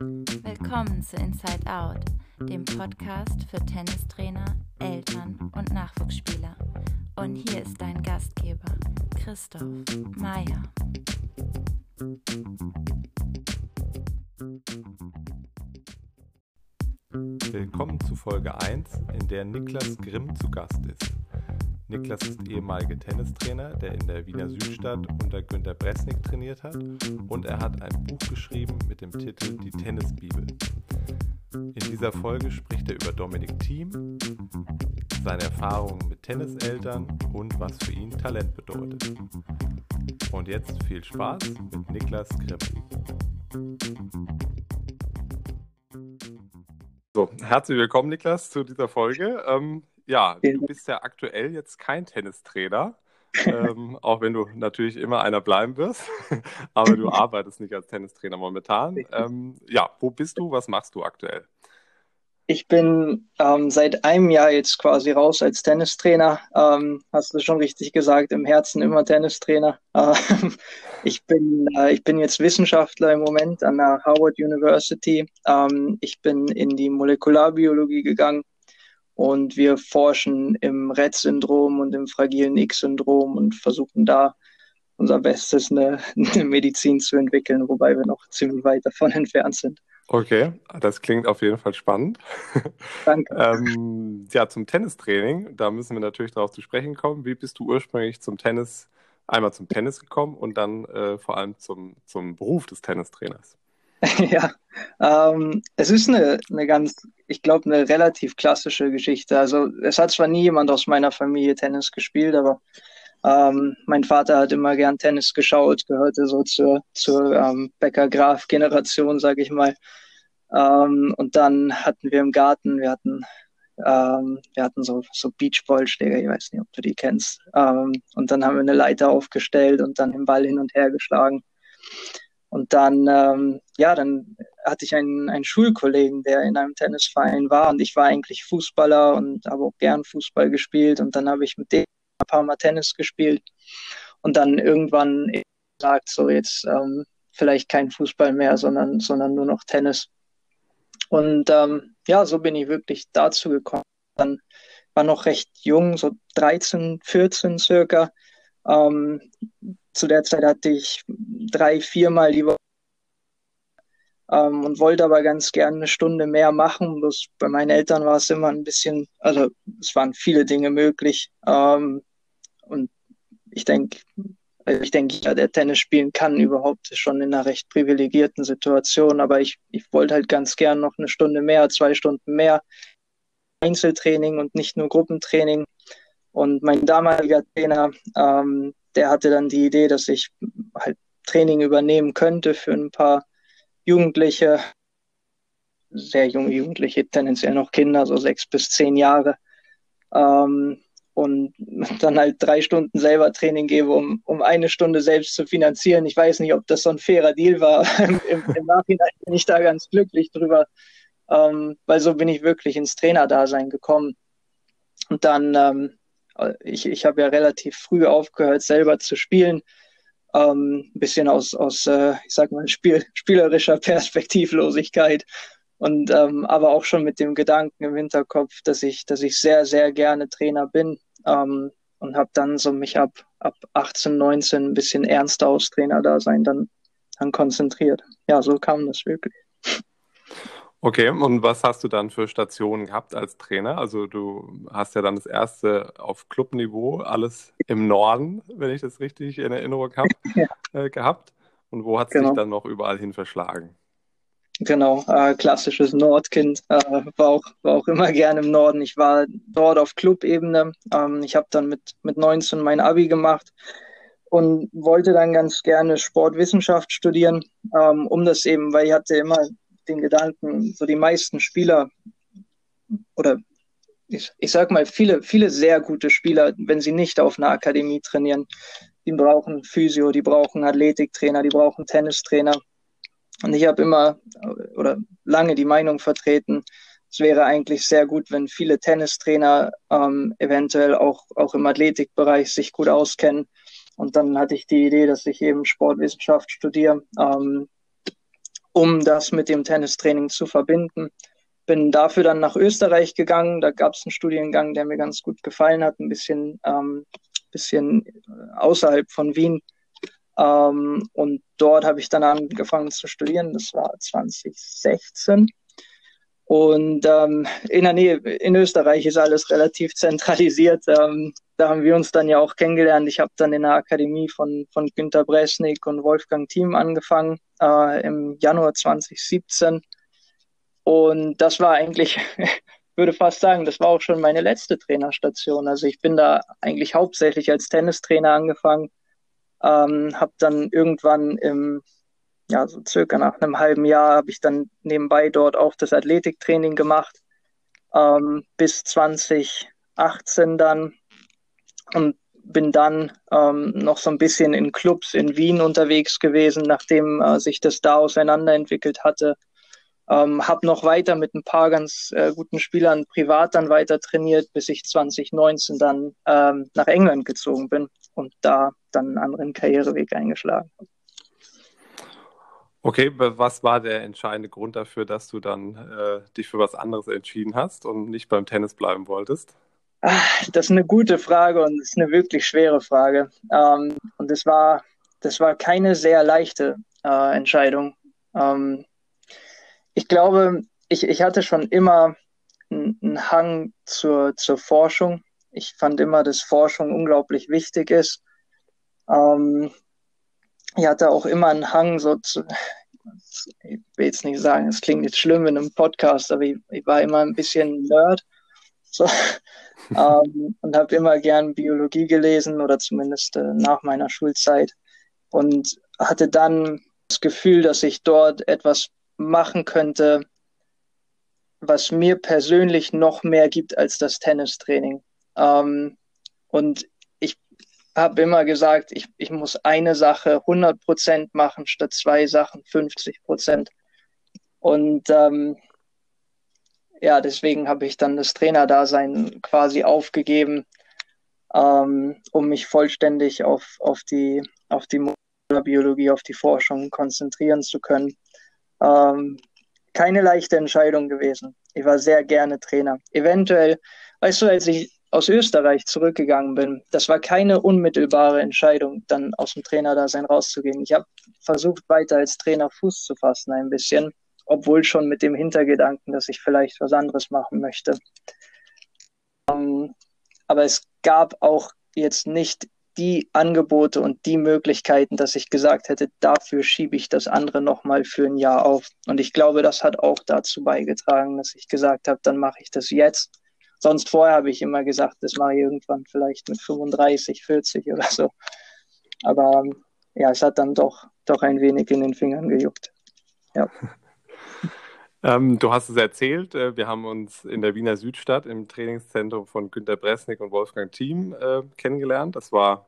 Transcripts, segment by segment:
Willkommen zu Inside Out, dem Podcast für Tennistrainer, Eltern und Nachwuchsspieler. Und hier ist dein Gastgeber, Christoph Meyer. Willkommen zu Folge 1, in der Niklas Grimm zu Gast ist. Niklas ist ehemaliger Tennistrainer, der in der Wiener Südstadt unter Günter Bresnik trainiert hat und er hat ein Buch geschrieben mit dem Titel Die Tennisbibel. In dieser Folge spricht er über Dominik Thiem, seine Erfahrungen mit Tenniseltern und was für ihn Talent bedeutet. Und jetzt viel Spaß mit Niklas Grimm. So, herzlich willkommen, Niklas, zu dieser Folge. Ähm, ja, du bist ja aktuell jetzt kein Tennistrainer, ähm, auch wenn du natürlich immer einer bleiben wirst, aber du arbeitest nicht als Tennistrainer momentan. Ähm, ja, wo bist du? Was machst du aktuell? Ich bin ähm, seit einem Jahr jetzt quasi raus als Tennistrainer. Ähm, hast du schon richtig gesagt, im Herzen immer Tennistrainer. Äh, ich, bin, äh, ich bin jetzt Wissenschaftler im Moment an der Harvard University. Ähm, ich bin in die Molekularbiologie gegangen und wir forschen im Rett-Syndrom und im fragilen X-Syndrom und versuchen da unser Bestes, eine, eine, Medizin zu entwickeln, wobei wir noch ziemlich weit davon entfernt sind. Okay, das klingt auf jeden Fall spannend. Danke. ähm, ja, zum Tennistraining, da müssen wir natürlich darauf zu sprechen kommen. Wie bist du ursprünglich zum Tennis, einmal zum Tennis gekommen und dann äh, vor allem zum, zum Beruf des Tennistrainers? ja, ähm, es ist eine, eine ganz, ich glaube, eine relativ klassische Geschichte. Also es hat zwar nie jemand aus meiner Familie Tennis gespielt, aber ähm, mein Vater hat immer gern Tennis geschaut, gehörte so zur, zur ähm, Becker-Graf-Generation, sage ich mal. Ähm, und dann hatten wir im Garten, wir hatten, ähm, wir hatten so, so Beachballschläger, ich weiß nicht, ob du die kennst. Ähm, und dann haben wir eine Leiter aufgestellt und dann den Ball hin und her geschlagen. Und dann, ähm, ja, dann hatte ich einen, einen Schulkollegen, der in einem Tennisverein war und ich war eigentlich Fußballer und habe auch gern Fußball gespielt und dann habe ich mit dem ein paar Mal Tennis gespielt und dann irgendwann gesagt, so jetzt ähm, vielleicht kein Fußball mehr, sondern, sondern nur noch Tennis. Und ähm, ja, so bin ich wirklich dazu gekommen. Dann war noch recht jung, so 13, 14 circa. Ähm, zu der Zeit hatte ich drei, viermal die Woche ähm, und wollte aber ganz gerne eine Stunde mehr machen. Bloß bei meinen Eltern war es immer ein bisschen, also es waren viele Dinge möglich. Ähm, und ich denke, also ich denke, ja, der Tennis spielen kann überhaupt schon in einer recht privilegierten Situation, aber ich, ich wollte halt ganz gern noch eine Stunde mehr, zwei Stunden mehr Einzeltraining und nicht nur Gruppentraining. Und mein damaliger Trainer, ähm, der hatte dann die Idee, dass ich halt Training übernehmen könnte für ein paar Jugendliche, sehr junge Jugendliche, tendenziell noch Kinder, so sechs bis zehn Jahre. Ähm, und dann halt drei Stunden selber Training gebe, um, um eine Stunde selbst zu finanzieren. Ich weiß nicht, ob das so ein fairer Deal war. Im, Im, Nachhinein bin ich da ganz glücklich drüber, ähm, weil so bin ich wirklich ins Trainerdasein gekommen. Und dann ähm, ich, ich habe ja relativ früh aufgehört, selber zu spielen. Ähm, ein bisschen aus, aus äh, ich sag mal, Spiel, spielerischer Perspektivlosigkeit. Und ähm, aber auch schon mit dem Gedanken im Hinterkopf, dass ich, dass ich sehr, sehr gerne Trainer bin. Ähm, und habe dann so mich ab, ab 18, 19 ein bisschen ernster aufs Trainerdasein dann, dann konzentriert. Ja, so kam das wirklich. Okay, und was hast du dann für Stationen gehabt als Trainer? Also du hast ja dann das erste auf Clubniveau, alles im Norden, wenn ich das richtig in Erinnerung habe, äh, gehabt. Und wo hat es genau. dich dann noch überall hin verschlagen? Genau, äh, klassisches Nordkind, äh, war, auch, war auch immer gerne im Norden. Ich war dort auf Clubebene. Ähm, ich habe dann mit, mit 19 mein Abi gemacht und wollte dann ganz gerne Sportwissenschaft studieren, ähm, um das eben, weil ich hatte immer den Gedanken, so die meisten Spieler oder ich, ich sag mal, viele, viele sehr gute Spieler, wenn sie nicht auf einer Akademie trainieren, die brauchen Physio, die brauchen Athletiktrainer, die brauchen Tennistrainer. Und ich habe immer oder lange die Meinung vertreten, es wäre eigentlich sehr gut, wenn viele Tennistrainer ähm, eventuell auch, auch im Athletikbereich sich gut auskennen. Und dann hatte ich die Idee, dass ich eben Sportwissenschaft studiere, ähm, um das mit dem Tennistraining zu verbinden. Bin dafür dann nach Österreich gegangen. Da gab es einen Studiengang, der mir ganz gut gefallen hat, ein bisschen, ähm, bisschen außerhalb von Wien. Ähm, und dort habe ich dann angefangen zu studieren. Das war 2016. Und ähm, in der Nähe, in Österreich ist alles relativ zentralisiert. Ähm, da haben wir uns dann ja auch kennengelernt. Ich habe dann in der Akademie von, von Günter Bresnik und Wolfgang Thiem angefangen äh, im Januar 2017. Und das war eigentlich, würde fast sagen, das war auch schon meine letzte Trainerstation. Also ich bin da eigentlich hauptsächlich als Tennistrainer angefangen, ähm, habe dann irgendwann im ja, so circa nach einem halben Jahr habe ich dann nebenbei dort auch das Athletiktraining gemacht, ähm, bis 2018 dann und bin dann ähm, noch so ein bisschen in Clubs in Wien unterwegs gewesen, nachdem äh, sich das da auseinanderentwickelt hatte. Ähm, habe noch weiter mit ein paar ganz äh, guten Spielern privat dann weiter trainiert, bis ich 2019 dann ähm, nach England gezogen bin und da dann einen anderen Karriereweg eingeschlagen habe. Okay, was war der entscheidende Grund dafür, dass du dann äh, dich für was anderes entschieden hast und nicht beim Tennis bleiben wolltest? Ach, das ist eine gute Frage und es ist eine wirklich schwere Frage. Ähm, und das war, das war keine sehr leichte äh, Entscheidung. Ähm, ich glaube, ich, ich hatte schon immer einen Hang zur, zur Forschung. Ich fand immer, dass Forschung unglaublich wichtig ist. Ähm, ich hatte auch immer einen Hang so zu, ich will jetzt nicht sagen, es klingt jetzt schlimm in einem Podcast, aber ich, ich war immer ein bisschen Nerd so, ähm, und habe immer gern Biologie gelesen oder zumindest äh, nach meiner Schulzeit und hatte dann das Gefühl, dass ich dort etwas machen könnte, was mir persönlich noch mehr gibt als das Tennistraining. Ähm, und habe immer gesagt, ich, ich muss eine Sache 100 Prozent machen statt zwei Sachen 50 Prozent. Und ähm, ja, deswegen habe ich dann das Trainerdasein quasi aufgegeben, ähm, um mich vollständig auf, auf die, auf die Biologie, auf die Forschung konzentrieren zu können. Ähm, keine leichte Entscheidung gewesen. Ich war sehr gerne Trainer. Eventuell, weißt du, als ich aus Österreich zurückgegangen bin, das war keine unmittelbare Entscheidung, dann aus dem Trainerdasein rauszugehen. Ich habe versucht, weiter als Trainer Fuß zu fassen ein bisschen, obwohl schon mit dem Hintergedanken, dass ich vielleicht was anderes machen möchte. Ähm, aber es gab auch jetzt nicht die Angebote und die Möglichkeiten, dass ich gesagt hätte, dafür schiebe ich das andere nochmal für ein Jahr auf. Und ich glaube, das hat auch dazu beigetragen, dass ich gesagt habe, dann mache ich das jetzt Sonst vorher habe ich immer gesagt, das mache ich irgendwann vielleicht mit 35, 40 oder so. Aber ja, es hat dann doch, doch ein wenig in den Fingern gejuckt. Ja. Ähm, du hast es erzählt, äh, wir haben uns in der Wiener Südstadt im Trainingszentrum von Günter Bresnik und Wolfgang Thiem äh, kennengelernt. Das war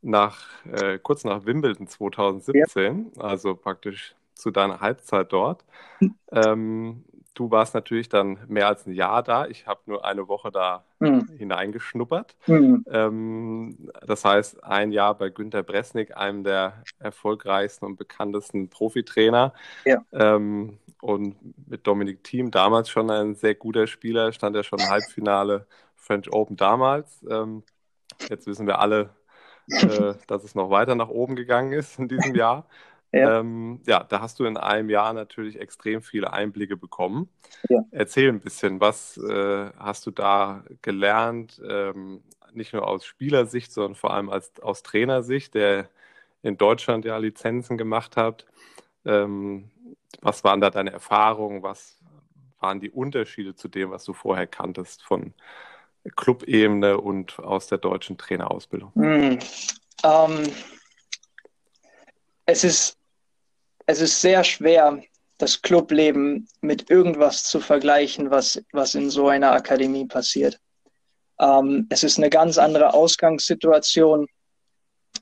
nach, äh, kurz nach Wimbledon 2017, ja. also praktisch zu deiner Halbzeit dort. Hm. Ähm, Du warst natürlich dann mehr als ein Jahr da. Ich habe nur eine Woche da mhm. hineingeschnuppert. Mhm. Ähm, das heißt, ein Jahr bei Günter Bresnik, einem der erfolgreichsten und bekanntesten Profitrainer. Ja. Ähm, und mit Dominik Thiem, damals schon ein sehr guter Spieler, stand er schon im Halbfinale French Open damals. Ähm, jetzt wissen wir alle, äh, dass es noch weiter nach oben gegangen ist in diesem Jahr. Ja. Ähm, ja, da hast du in einem Jahr natürlich extrem viele Einblicke bekommen. Ja. Erzähl ein bisschen, was äh, hast du da gelernt, ähm, nicht nur aus Spielersicht, sondern vor allem als, aus Trainersicht, der in Deutschland ja Lizenzen gemacht hat. Ähm, was waren da deine Erfahrungen? Was waren die Unterschiede zu dem, was du vorher kanntest von Clubebene und aus der deutschen Trainerausbildung? Mm, es ist es ist sehr schwer, das Clubleben mit irgendwas zu vergleichen, was, was in so einer Akademie passiert. Ähm, es ist eine ganz andere Ausgangssituation.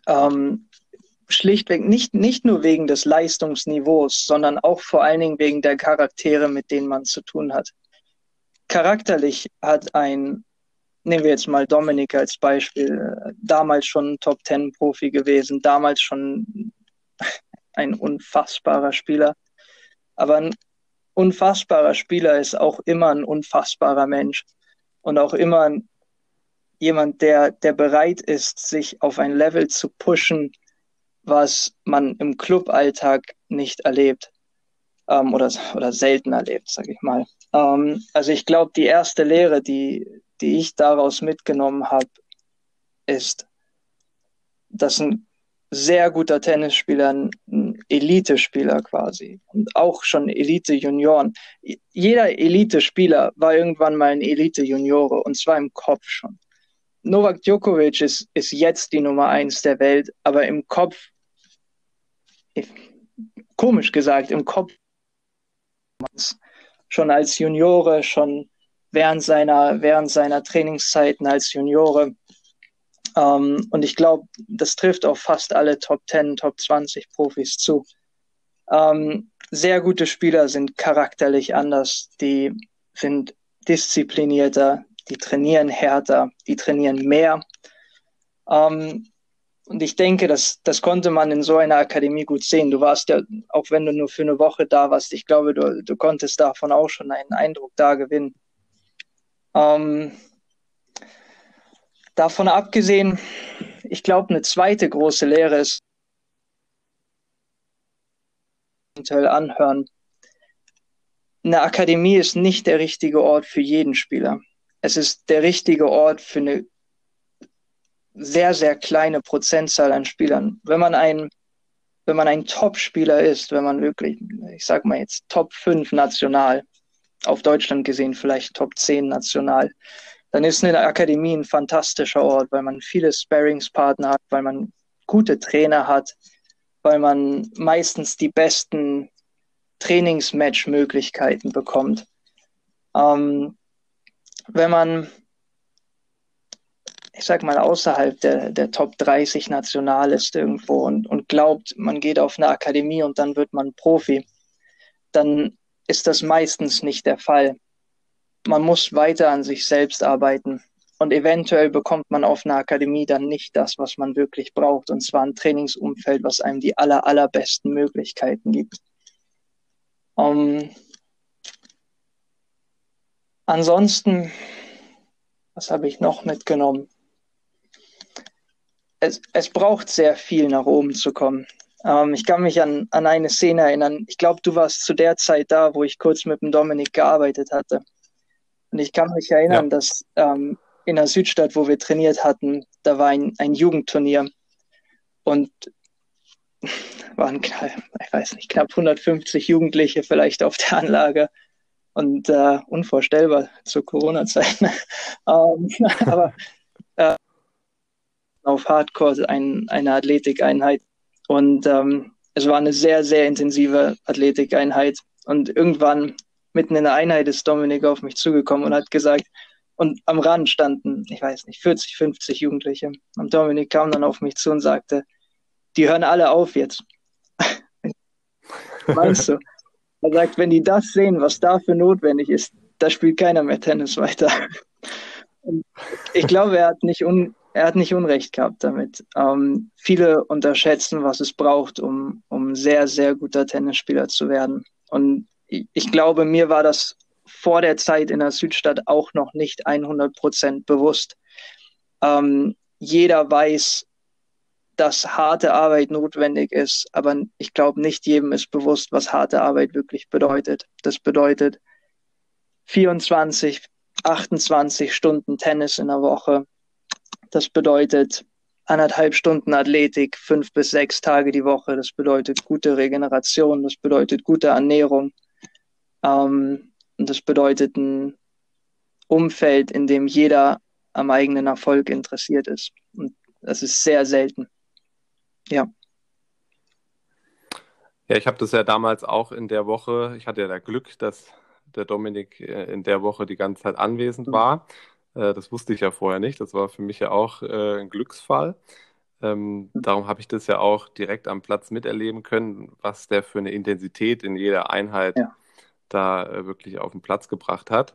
Ähm, schlichtweg nicht, nicht nur wegen des Leistungsniveaus, sondern auch vor allen Dingen wegen der Charaktere, mit denen man zu tun hat. Charakterlich hat ein, nehmen wir jetzt mal Dominik als Beispiel, damals schon Top Ten Profi gewesen, damals schon ein unfassbarer Spieler. Aber ein unfassbarer Spieler ist auch immer ein unfassbarer Mensch und auch immer jemand, der, der bereit ist, sich auf ein Level zu pushen, was man im Cluballtag nicht erlebt ähm, oder, oder selten erlebt, sage ich mal. Ähm, also ich glaube, die erste Lehre, die, die ich daraus mitgenommen habe, ist, dass ein sehr guter Tennisspieler, ein Elite-Spieler quasi und auch schon Elite-Junioren. Jeder Elite-Spieler war irgendwann mal ein Elite-Juniore und zwar im Kopf schon. Novak Djokovic ist, ist jetzt die Nummer eins der Welt, aber im Kopf, komisch gesagt, im Kopf schon als Juniore, schon während seiner, während seiner Trainingszeiten als Juniore. Ähm, und ich glaube, das trifft auf fast alle Top 10, Top 20 Profis zu. Ähm, sehr gute Spieler sind charakterlich anders, die sind disziplinierter, die trainieren härter, die trainieren mehr. Ähm, und ich denke, das, das konnte man in so einer Akademie gut sehen. Du warst ja, auch wenn du nur für eine Woche da warst, ich glaube, du, du konntest davon auch schon einen Eindruck da gewinnen. Ähm, davon abgesehen, ich glaube, eine zweite große Lehre ist, anhören. Eine Akademie ist nicht der richtige Ort für jeden Spieler. Es ist der richtige Ort für eine sehr, sehr kleine Prozentzahl an Spielern. Wenn man ein, wenn man ein Top-Spieler ist, wenn man wirklich, ich sag mal jetzt Top 5 national, auf Deutschland gesehen vielleicht Top 10 national, dann ist eine Akademie ein fantastischer Ort, weil man viele Sparringspartner hat, weil man gute Trainer hat, weil man meistens die besten Trainingsmatch-Möglichkeiten bekommt. Ähm, wenn man ich sag mal, außerhalb der, der Top 30 national ist irgendwo und, und glaubt, man geht auf eine Akademie und dann wird man Profi, dann ist das meistens nicht der Fall. Man muss weiter an sich selbst arbeiten und eventuell bekommt man auf einer Akademie dann nicht das, was man wirklich braucht, und zwar ein Trainingsumfeld, was einem die aller, allerbesten Möglichkeiten gibt. Um, ähm, ansonsten, was habe ich noch mitgenommen? es, es braucht sehr viel, nach oben zu kommen. Ähm, ich kann mich an, an eine Szene erinnern. Ich glaube, du warst zu der Zeit da, wo ich kurz mit dem Dominik gearbeitet hatte. Und ich kann mich erinnern, ja. dass ähm, in der Südstadt, wo wir trainiert hatten, da war ein, ein Jugendturnier. Und waren, ich weiß nicht, knapp 150 Jugendliche vielleicht auf der Anlage. Und äh, unvorstellbar zur Corona-Zeit. ähm, aber äh, auf Hardcore ein, eine Athletikeinheit. Und ähm, es war eine sehr, sehr intensive Athletikeinheit. Und irgendwann mitten in der Einheit ist Dominik auf mich zugekommen und hat gesagt, und am Rand standen, ich weiß nicht, 40, 50 Jugendliche. Und Dominik kam dann auf mich zu und sagte, die hören alle auf jetzt. Meinst du? Er sagt, wenn die das sehen, was dafür notwendig ist, da spielt keiner mehr Tennis weiter. Und ich glaube, er hat nicht un er hat nicht Unrecht gehabt damit. Ähm, viele unterschätzen, was es braucht, um, um sehr, sehr guter Tennisspieler zu werden. Und ich, glaube, mir war das vor der Zeit in der Südstadt auch noch nicht 100 Prozent bewusst. Ähm, jeder weiß, dass harte Arbeit notwendig ist, aber ich glaube, nicht jedem ist bewusst, was harte Arbeit wirklich bedeutet. Das bedeutet 24, 28 Stunden Tennis in der Woche, das bedeutet anderthalb Stunden Athletik, fünf bis sechs Tage die Woche. Das bedeutet gute Regeneration, das bedeutet gute Ernährung. Ähm, und das bedeutet ein Umfeld, in dem jeder am eigenen Erfolg interessiert ist. Und das ist sehr selten. Ja. Ja, ich habe das ja damals auch in der Woche, ich hatte ja das Glück, dass der Dominik äh, in der Woche die ganze Zeit anwesend mhm. war. Äh, das wusste ich ja vorher nicht. Das war für mich ja auch äh, ein Glücksfall. Ähm, darum habe ich das ja auch direkt am Platz miterleben können, was der für eine Intensität in jeder Einheit ja. Da äh, wirklich auf den Platz gebracht hat.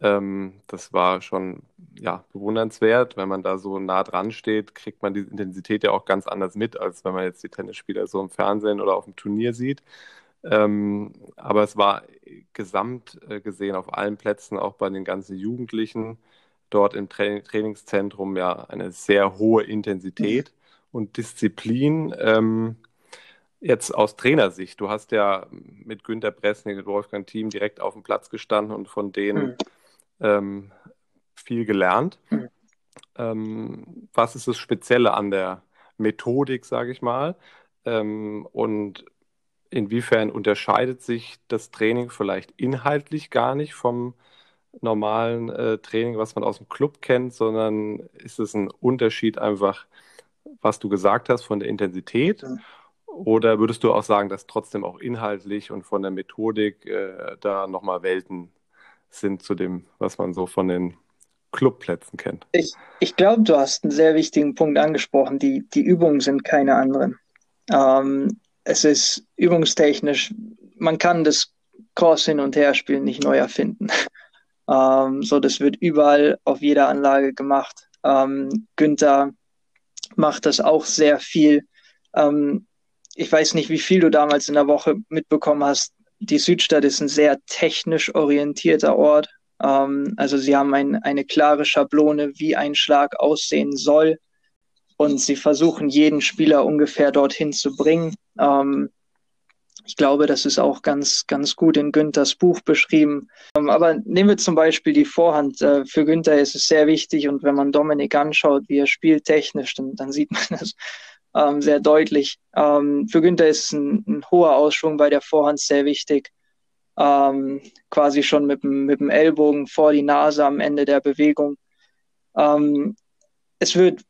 Ähm, das war schon ja, bewundernswert. Wenn man da so nah dran steht, kriegt man die Intensität ja auch ganz anders mit, als wenn man jetzt die Tennisspieler so im Fernsehen oder auf dem Turnier sieht. Ähm, aber es war gesamt äh, gesehen auf allen Plätzen, auch bei den ganzen Jugendlichen, dort im Tra Trainingszentrum ja eine sehr hohe Intensität und Disziplin. Ähm, jetzt aus Trainersicht, du hast ja mit Günter Bressnig und Wolfgang Thiem direkt auf dem Platz gestanden und von denen mhm. ähm, viel gelernt. Mhm. Ähm, was ist das Spezielle an der Methodik, sage ich mal? Ähm, und inwiefern unterscheidet sich das Training vielleicht inhaltlich gar nicht vom normalen äh, Training, was man aus dem Club kennt, sondern ist es ein Unterschied einfach, was du gesagt hast von der Intensität? Ja. Oder würdest du auch sagen, dass trotzdem auch inhaltlich und von der Methodik äh, da nochmal Welten sind zu dem, was man so von den Clubplätzen kennt? Ich, ich glaube, du hast einen sehr wichtigen Punkt angesprochen. Die, die Übungen sind keine anderen. Ähm, es ist übungstechnisch, man kann das Cross hin und her spielen nicht neu erfinden. ähm, so, das wird überall auf jeder Anlage gemacht. Ähm, Günther macht das auch sehr viel. Ähm, ich weiß nicht, wie viel du damals in der Woche mitbekommen hast. Die Südstadt ist ein sehr technisch orientierter Ort. Ähm, also sie haben ein, eine klare Schablone, wie ein Schlag aussehen soll. Und sie versuchen, jeden Spieler ungefähr dorthin zu bringen. Ähm, ich glaube, das ist auch ganz, ganz gut in Günthers Buch beschrieben. Ähm, aber nehmen wir zum Beispiel die Vorhand. Äh, für Günther ist es sehr wichtig und wenn man Dominik anschaut, wie er spielt technisch, dann, dann sieht man das ähm, sehr deutlich. Ähm, für Günther ist ein, ein, hoher Ausschwung bei der Vorhand sehr wichtig. Ähm, quasi schon mit, mit dem Ellbogen vor die Nase am Ende der Bewegung. Ähm, es wird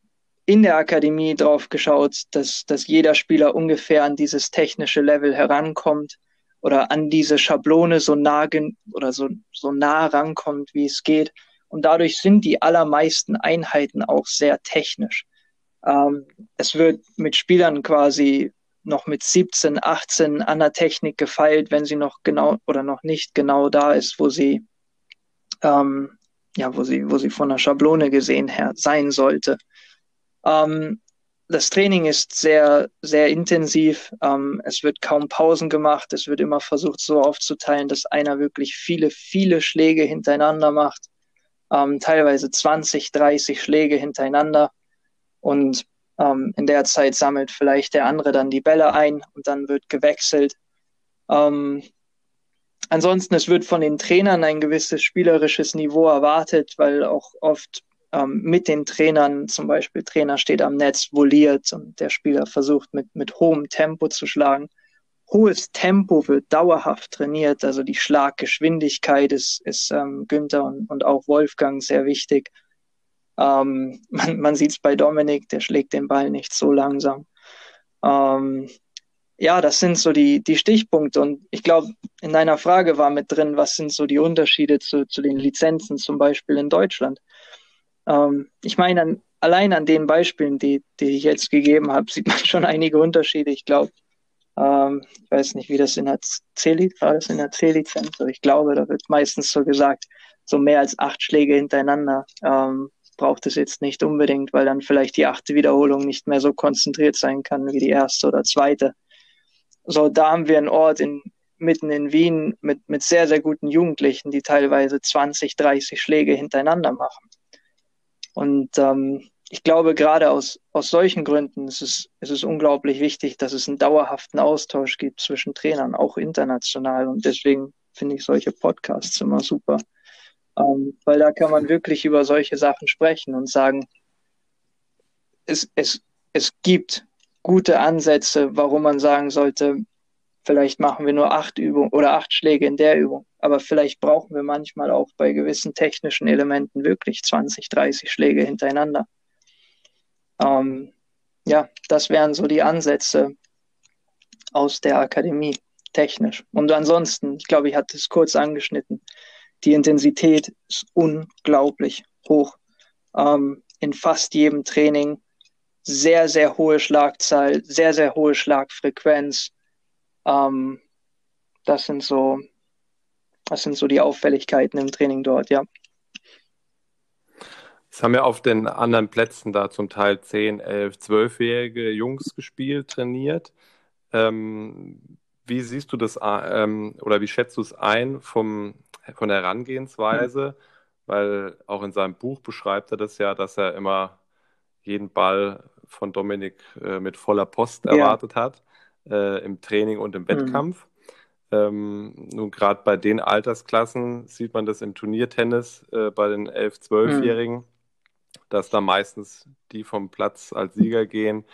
in der Akademie drauf geschaut, dass, dass jeder Spieler ungefähr an dieses technische Level herankommt oder an diese Schablone so nah oder so, so nah rankommt, wie es geht. Und dadurch sind die allermeisten Einheiten auch sehr technisch. Ähm, es wird mit Spielern quasi noch mit 17, 18 an der Technik gefeilt, wenn sie noch genau oder noch nicht genau da ist, wo sie ähm, ja, wo sie, wo sie von der Schablone gesehen her sein sollte. Ähm, das Training ist sehr, sehr intensiv. Ähm, es wird kaum Pausen gemacht. Es wird immer versucht, so aufzuteilen, dass einer wirklich viele, viele Schläge hintereinander macht. Ähm, teilweise 20, 30 Schläge hintereinander. Und ähm, in der Zeit sammelt vielleicht der andere dann die Bälle ein und dann wird gewechselt. Ähm, ansonsten, es wird von den Trainern ein gewisses spielerisches Niveau erwartet, weil auch oft ähm, mit den Trainern, zum Beispiel Trainer steht am Netz, voliert und der Spieler versucht mit, mit hohem Tempo zu schlagen. Hohes Tempo wird dauerhaft trainiert, also die Schlaggeschwindigkeit ist, ist ähm, Günther und, und auch Wolfgang sehr wichtig. Ähm, man man sieht es bei Dominik, der schlägt den Ball nicht so langsam. Ähm, ja, das sind so die, die Stichpunkte. Und ich glaube, in deiner Frage war mit drin, was sind so die Unterschiede zu, zu den Lizenzen zum Beispiel in Deutschland. Ähm, ich meine, an, allein an den Beispielen, die, die ich jetzt gegeben habe, sieht man schon einige Unterschiede. Ich glaube, ähm, ich weiß nicht, wie das in der C-Lizenz war, das in der C-Lizenz, aber ich glaube, da wird meistens so gesagt, so mehr als acht Schläge hintereinander ähm, braucht es jetzt nicht unbedingt, weil dann vielleicht die achte Wiederholung nicht mehr so konzentriert sein kann wie die erste oder zweite. So, da haben wir einen Ort in, mitten in Wien mit, mit sehr, sehr guten Jugendlichen, die teilweise 20, 30 Schläge hintereinander machen. Und ähm, ich glaube, gerade aus, aus solchen Gründen ist es, ist es unglaublich wichtig, dass es einen dauerhaften Austausch gibt zwischen Trainern, auch international. Und deswegen finde ich solche Podcasts immer super. Ähm, weil da kann man wirklich über solche Sachen sprechen und sagen, es, es, es gibt gute Ansätze, warum man sagen sollte, vielleicht machen wir nur acht Übungen oder acht Schläge in der Übung. Aber vielleicht brauchen wir manchmal auch bei gewissen technischen Elementen wirklich 20, 30 Schläge hintereinander. Ähm, ja, das wären so die Ansätze aus der Akademie, technisch. Und ansonsten, ich glaube, ich hatte es kurz angeschnitten, die Intensität ist unglaublich hoch. Ähm, in fast jedem Training sehr, sehr hohe Schlagzahl, sehr, sehr hohe Schlagfrequenz. Ähm, das sind so, das sind so die Auffälligkeiten im Training dort, ja. Es haben ja auf den anderen Plätzen da zum Teil 10, 11, 12-jährige Jungs gespielt, trainiert. Ähm, wie siehst du das ähm, oder wie schätzt du es ein vom, von der Herangehensweise? Mhm. Weil auch in seinem Buch beschreibt er das ja, dass er immer jeden Ball von Dominik äh, mit voller Post ja. erwartet hat, äh, im Training und im mhm. Wettkampf. Mhm. Ähm, nun, gerade bei den Altersklassen sieht man das im Turniertennis äh, bei den 11-, 12-Jährigen, mhm. dass da meistens die vom Platz als Sieger gehen,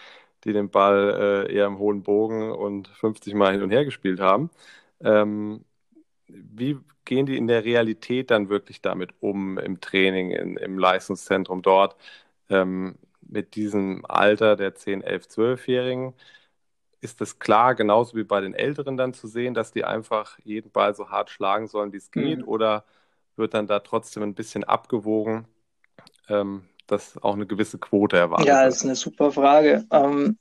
die den Ball äh, eher im hohen Bogen und 50 Mal hin und her gespielt haben. Ähm, wie gehen die in der Realität dann wirklich damit um im Training, in, im Leistungszentrum dort, ähm, mit diesem Alter der 10, 11, 12-Jährigen? ist es klar, genauso wie bei den Älteren dann zu sehen, dass die einfach jeden Ball so hart schlagen sollen, wie es geht? Mhm. Oder wird dann da trotzdem ein bisschen abgewogen, ähm, dass auch eine gewisse Quote erwartet Ja, das ist eine super Frage. Ähm,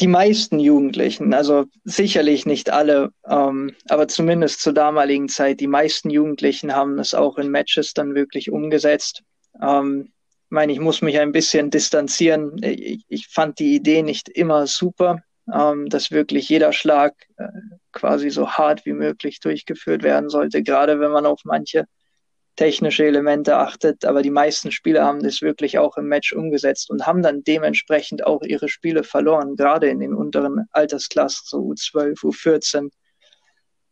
die meisten Jugendlichen, also sicherlich nicht alle, ähm, aber zumindest zur damaligen Zeit, die meisten Jugendlichen haben es auch in Matches dann wirklich umgesetzt. Ähm, meine, ich muss mich ein bisschen distanzieren. Ich, ich fand die Idee nicht immer super, ähm, dass wirklich jeder Schlag äh, quasi so hart wie möglich durchgeführt werden sollte, gerade wenn man auf manche technische Elemente achtet. Aber die meisten Spieler haben das wirklich auch im Match umgesetzt und haben dann dementsprechend auch ihre Spiele verloren, gerade in den unteren Altersklassen, so U12, U14.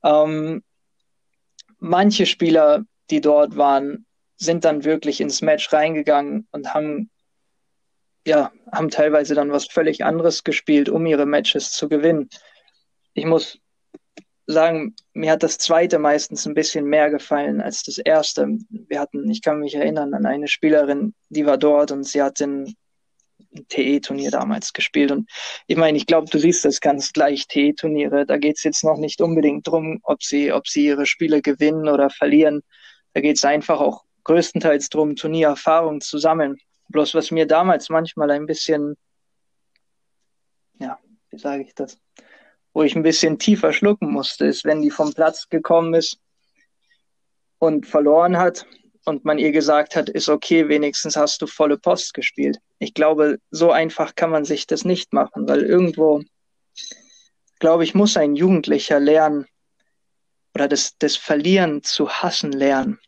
Ähm, manche Spieler, die dort waren, sind dann wirklich ins Match reingegangen und haben ja, haben teilweise dann was völlig anderes gespielt, um ihre Matches zu gewinnen. Ich muss sagen, mir hat das zweite meistens ein bisschen mehr gefallen als das erste. Wir hatten, ich kann mich erinnern an eine Spielerin, die war dort und sie hat ein TE-Turnier damals gespielt. Und ich meine, ich glaube, du siehst das ganz gleich, TE-Turniere, da geht es jetzt noch nicht unbedingt drum, ob sie, ob sie ihre Spiele gewinnen oder verlieren. Da geht es einfach auch größtenteils drum, Turniererfahrung zu sammeln. Bloß was mir damals manchmal ein bisschen, ja, wie sage ich das, wo ich ein bisschen tiefer schlucken musste, ist, wenn die vom Platz gekommen ist und verloren hat und man ihr gesagt hat, ist okay, wenigstens hast du volle Post gespielt. Ich glaube, so einfach kann man sich das nicht machen, weil irgendwo, glaube ich, muss ein Jugendlicher lernen oder das, das Verlieren zu hassen lernen.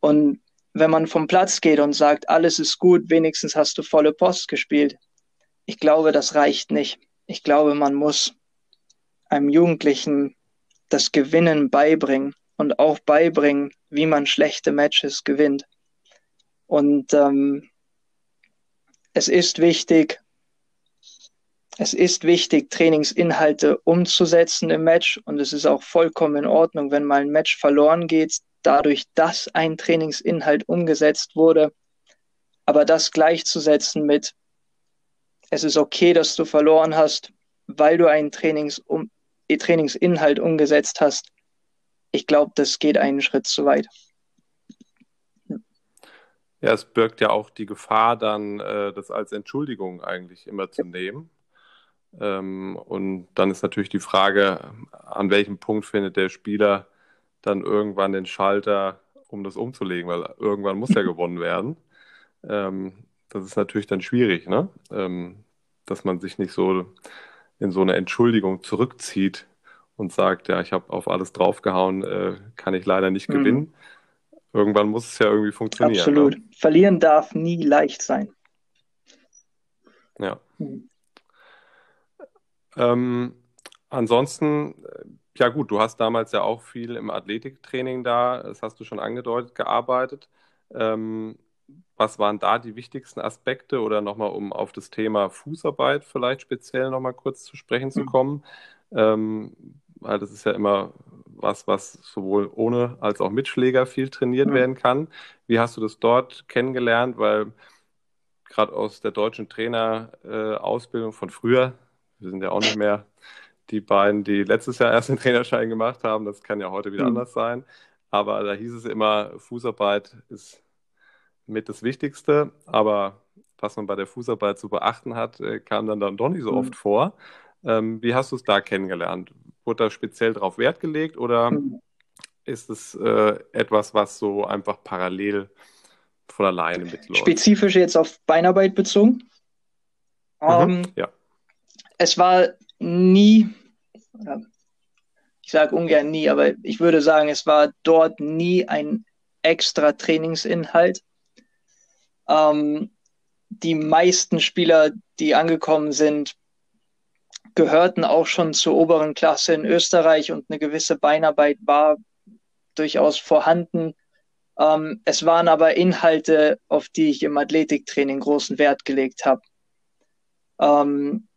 Und wenn man vom Platz geht und sagt, alles ist gut, wenigstens hast du volle Post gespielt, ich glaube, das reicht nicht. Ich glaube, man muss einem Jugendlichen das Gewinnen beibringen und auch beibringen, wie man schlechte Matches gewinnt. Und ähm, es ist wichtig, es ist wichtig, Trainingsinhalte umzusetzen im Match und es ist auch vollkommen in Ordnung, wenn mal ein Match verloren geht, dadurch, dass ein Trainingsinhalt umgesetzt wurde. Aber das gleichzusetzen mit, es ist okay, dass du verloren hast, weil du einen Trainings um, Trainingsinhalt umgesetzt hast, ich glaube, das geht einen Schritt zu weit. Ja, es birgt ja auch die Gefahr, dann äh, das als Entschuldigung eigentlich immer zu nehmen. Ähm, und dann ist natürlich die Frage, an welchem Punkt findet der Spieler dann irgendwann den Schalter, um das umzulegen, weil irgendwann muss ja gewonnen werden. Ähm, das ist natürlich dann schwierig, ne? Ähm, dass man sich nicht so in so eine Entschuldigung zurückzieht und sagt, ja, ich habe auf alles draufgehauen, äh, kann ich leider nicht mhm. gewinnen. Irgendwann muss es ja irgendwie funktionieren. Absolut. Ne? Verlieren darf nie leicht sein. Ja. Mhm. Ähm, ansonsten ja gut, du hast damals ja auch viel im Athletiktraining da, das hast du schon angedeutet, gearbeitet. Ähm, was waren da die wichtigsten Aspekte oder nochmal, um auf das Thema Fußarbeit vielleicht speziell nochmal kurz zu sprechen zu mhm. kommen? Mhm. Ähm, weil das ist ja immer was, was sowohl ohne als auch mit Schläger viel trainiert mhm. werden kann. Wie hast du das dort kennengelernt? Weil gerade aus der deutschen Trainerausbildung äh, von früher, wir sind ja auch nicht mehr die beiden, die letztes Jahr erst den Trainerschein gemacht haben. Das kann ja heute wieder mhm. anders sein. Aber da hieß es immer, Fußarbeit ist mit das Wichtigste. Aber was man bei der Fußarbeit zu beachten hat, äh, kam dann, dann doch nicht so mhm. oft vor. Ähm, wie hast du es da kennengelernt? Wurde da speziell darauf Wert gelegt oder mhm. ist es äh, etwas, was so einfach parallel von alleine mitläuft? Spezifisch jetzt auf Beinarbeit bezogen? Mhm, um, ähm, ja. Es war nie, ich sage ungern nie, aber ich würde sagen, es war dort nie ein extra Trainingsinhalt. Ähm, die meisten Spieler, die angekommen sind, gehörten auch schon zur oberen Klasse in Österreich und eine gewisse Beinarbeit war durchaus vorhanden. Ähm, es waren aber Inhalte, auf die ich im Athletiktraining großen Wert gelegt habe. Ähm,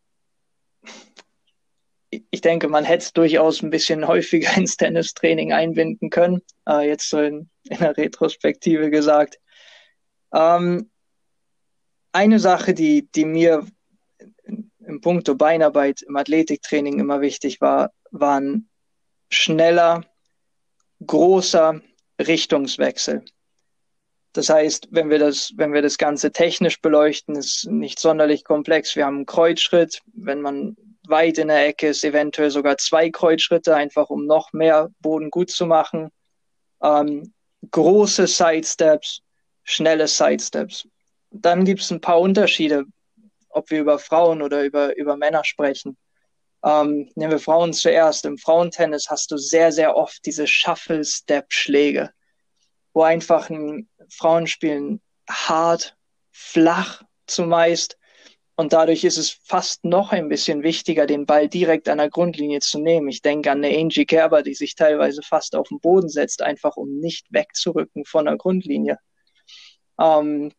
ich denke, man hätte es durchaus ein bisschen häufiger ins Tennistraining einbinden können, äh, jetzt so in, in der Retrospektive gesagt. Ähm, eine Sache, die, die mir im Punkto Beinarbeit im Athletiktraining immer wichtig war, waren schneller, großer Richtungswechsel. Das heißt, wenn wir das, wenn wir das Ganze technisch beleuchten, ist nicht sonderlich komplex. Wir haben einen Kreuzschritt. Wenn man weit in der Ecke ist, eventuell sogar zwei Kreuzschritte, einfach um noch mehr Boden gut zu machen. Ähm, große Sidesteps, schnelle Sidesteps. Dann gibt es ein paar Unterschiede, ob wir über Frauen oder über, über Männer sprechen. Ähm, nehmen wir Frauen zuerst. Im Frauentennis hast du sehr, sehr oft diese Shuffle-Step-Schläge, wo einfach ein Frauen spielen hart, flach zumeist. Und dadurch ist es fast noch ein bisschen wichtiger, den Ball direkt an der Grundlinie zu nehmen. Ich denke an eine Angie Kerber, die sich teilweise fast auf den Boden setzt, einfach um nicht wegzurücken von der Grundlinie. Ähm,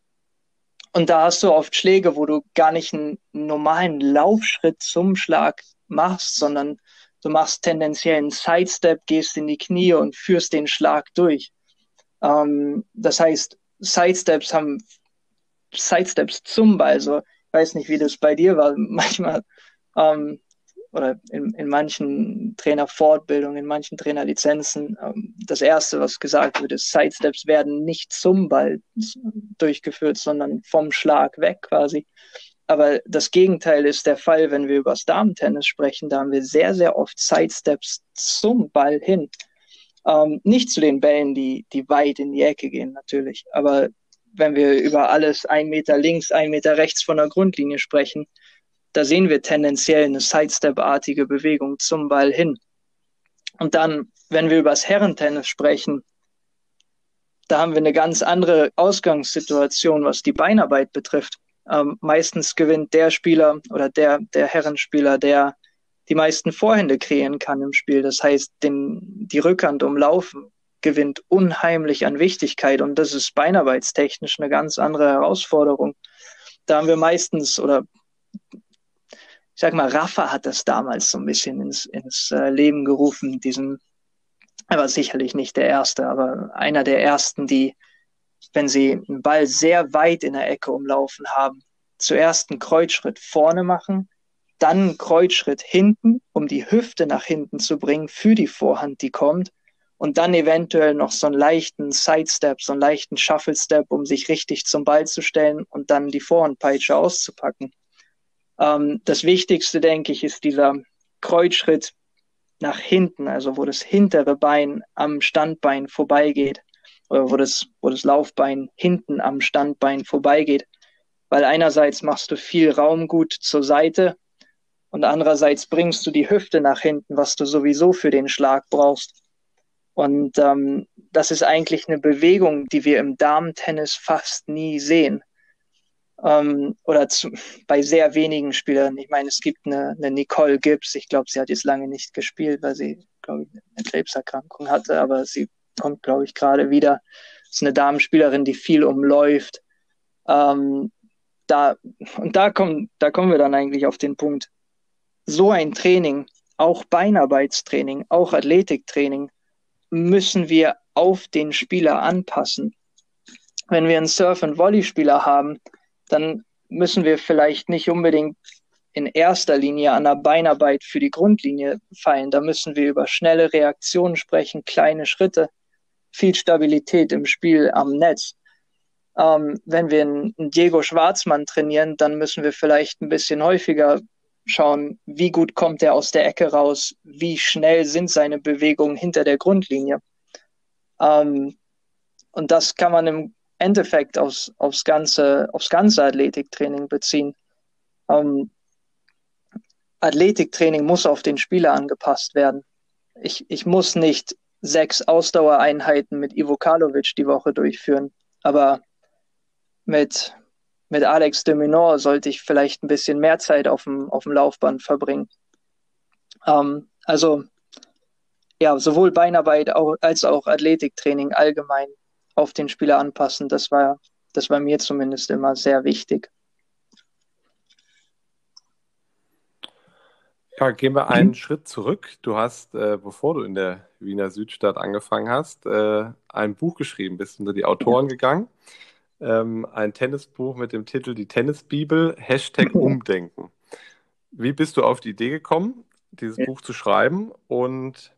und da hast du oft Schläge, wo du gar nicht einen normalen Laufschritt zum Schlag machst, sondern du machst tendenziell einen Sidestep, gehst in die Knie und führst den Schlag durch. Ähm, das heißt, Sidesteps haben Sidesteps zum Ball. Also, ich weiß nicht, wie das bei dir war. Manchmal ähm, oder in, in manchen Trainerfortbildungen, in manchen Trainerlizenzen, ähm, das erste, was gesagt wird, ist, Sidesteps werden nicht zum Ball durchgeführt, sondern vom Schlag weg quasi. Aber das Gegenteil ist der Fall, wenn wir über das Damentennis sprechen. Da haben wir sehr, sehr oft Sidesteps zum Ball hin. Ähm, nicht zu den Bällen, die, die weit in die Ecke gehen, natürlich. Aber wenn wir über alles ein Meter links, ein Meter rechts von der Grundlinie sprechen, da sehen wir tendenziell eine Sidestep-artige Bewegung zum Ball hin. Und dann, wenn wir über das Herrentennis sprechen, da haben wir eine ganz andere Ausgangssituation, was die Beinarbeit betrifft. Ähm, meistens gewinnt der Spieler oder der, der Herrenspieler, der die meisten Vorhände kreieren kann im Spiel. Das heißt, den, die Rückhand umlaufen gewinnt unheimlich an Wichtigkeit und das ist beinarbeitstechnisch eine ganz andere Herausforderung. Da haben wir meistens oder ich sag mal, Rafa hat das damals so ein bisschen ins, ins äh, Leben gerufen, diesen, er war sicherlich nicht der Erste, aber einer der Ersten, die wenn sie einen Ball sehr weit in der Ecke umlaufen haben, zuerst einen Kreuzschritt vorne machen, dann einen Kreuzschritt hinten, um die Hüfte nach hinten zu bringen für die Vorhand, die kommt, und dann eventuell noch so einen leichten Sidestep, so einen leichten Shuffle Step, um sich richtig zum Ball zu stellen und dann die Vorhandpeitsche auszupacken. Ähm, das Wichtigste, denke ich, ist dieser Kreuzschritt nach hinten, also wo das hintere Bein am Standbein vorbeigeht oder wo das, wo das Laufbein hinten am Standbein vorbeigeht. Weil einerseits machst du viel Raum gut zur Seite und andererseits bringst du die Hüfte nach hinten, was du sowieso für den Schlag brauchst. Und ähm, das ist eigentlich eine Bewegung, die wir im Damentennis fast nie sehen. Ähm, oder zu, bei sehr wenigen Spielern. Ich meine, es gibt eine, eine Nicole Gibbs. Ich glaube, sie hat jetzt lange nicht gespielt, weil sie, glaube ich, eine Krebserkrankung hatte, aber sie kommt, glaube ich, gerade wieder. Ist eine Damenspielerin, die viel umläuft. Ähm, da, und da kommen, da kommen wir dann eigentlich auf den Punkt. So ein Training, auch Beinarbeitstraining, auch Athletiktraining, müssen wir auf den Spieler anpassen. Wenn wir einen Surf- und Volley-Spieler haben, dann müssen wir vielleicht nicht unbedingt in erster Linie an der Beinarbeit für die Grundlinie feilen. Da müssen wir über schnelle Reaktionen sprechen, kleine Schritte viel Stabilität im Spiel am Netz. Ähm, wenn wir einen Diego Schwarzmann trainieren, dann müssen wir vielleicht ein bisschen häufiger schauen, wie gut kommt er aus der Ecke raus, wie schnell sind seine Bewegungen hinter der Grundlinie. Ähm, und das kann man im Endeffekt aufs, aufs, ganze, aufs ganze Athletiktraining beziehen. Ähm, Athletiktraining muss auf den Spieler angepasst werden. Ich, ich muss nicht sechs Ausdauereinheiten mit Ivo Karlovic die Woche durchführen, aber mit, mit Alex de Minor sollte ich vielleicht ein bisschen mehr Zeit auf dem, auf dem Laufband verbringen. Ähm, also ja, sowohl Beinarbeit als auch Athletiktraining allgemein auf den Spieler anpassen, das war, das war mir zumindest immer sehr wichtig. Ja, gehen wir einen mhm. Schritt zurück. Du hast, äh, bevor du in der Wiener Südstadt angefangen hast, äh, ein Buch geschrieben, bist unter die Autoren gegangen. Ähm, ein Tennisbuch mit dem Titel Die Tennisbibel, Hashtag Umdenken. Wie bist du auf die Idee gekommen, dieses Buch zu schreiben und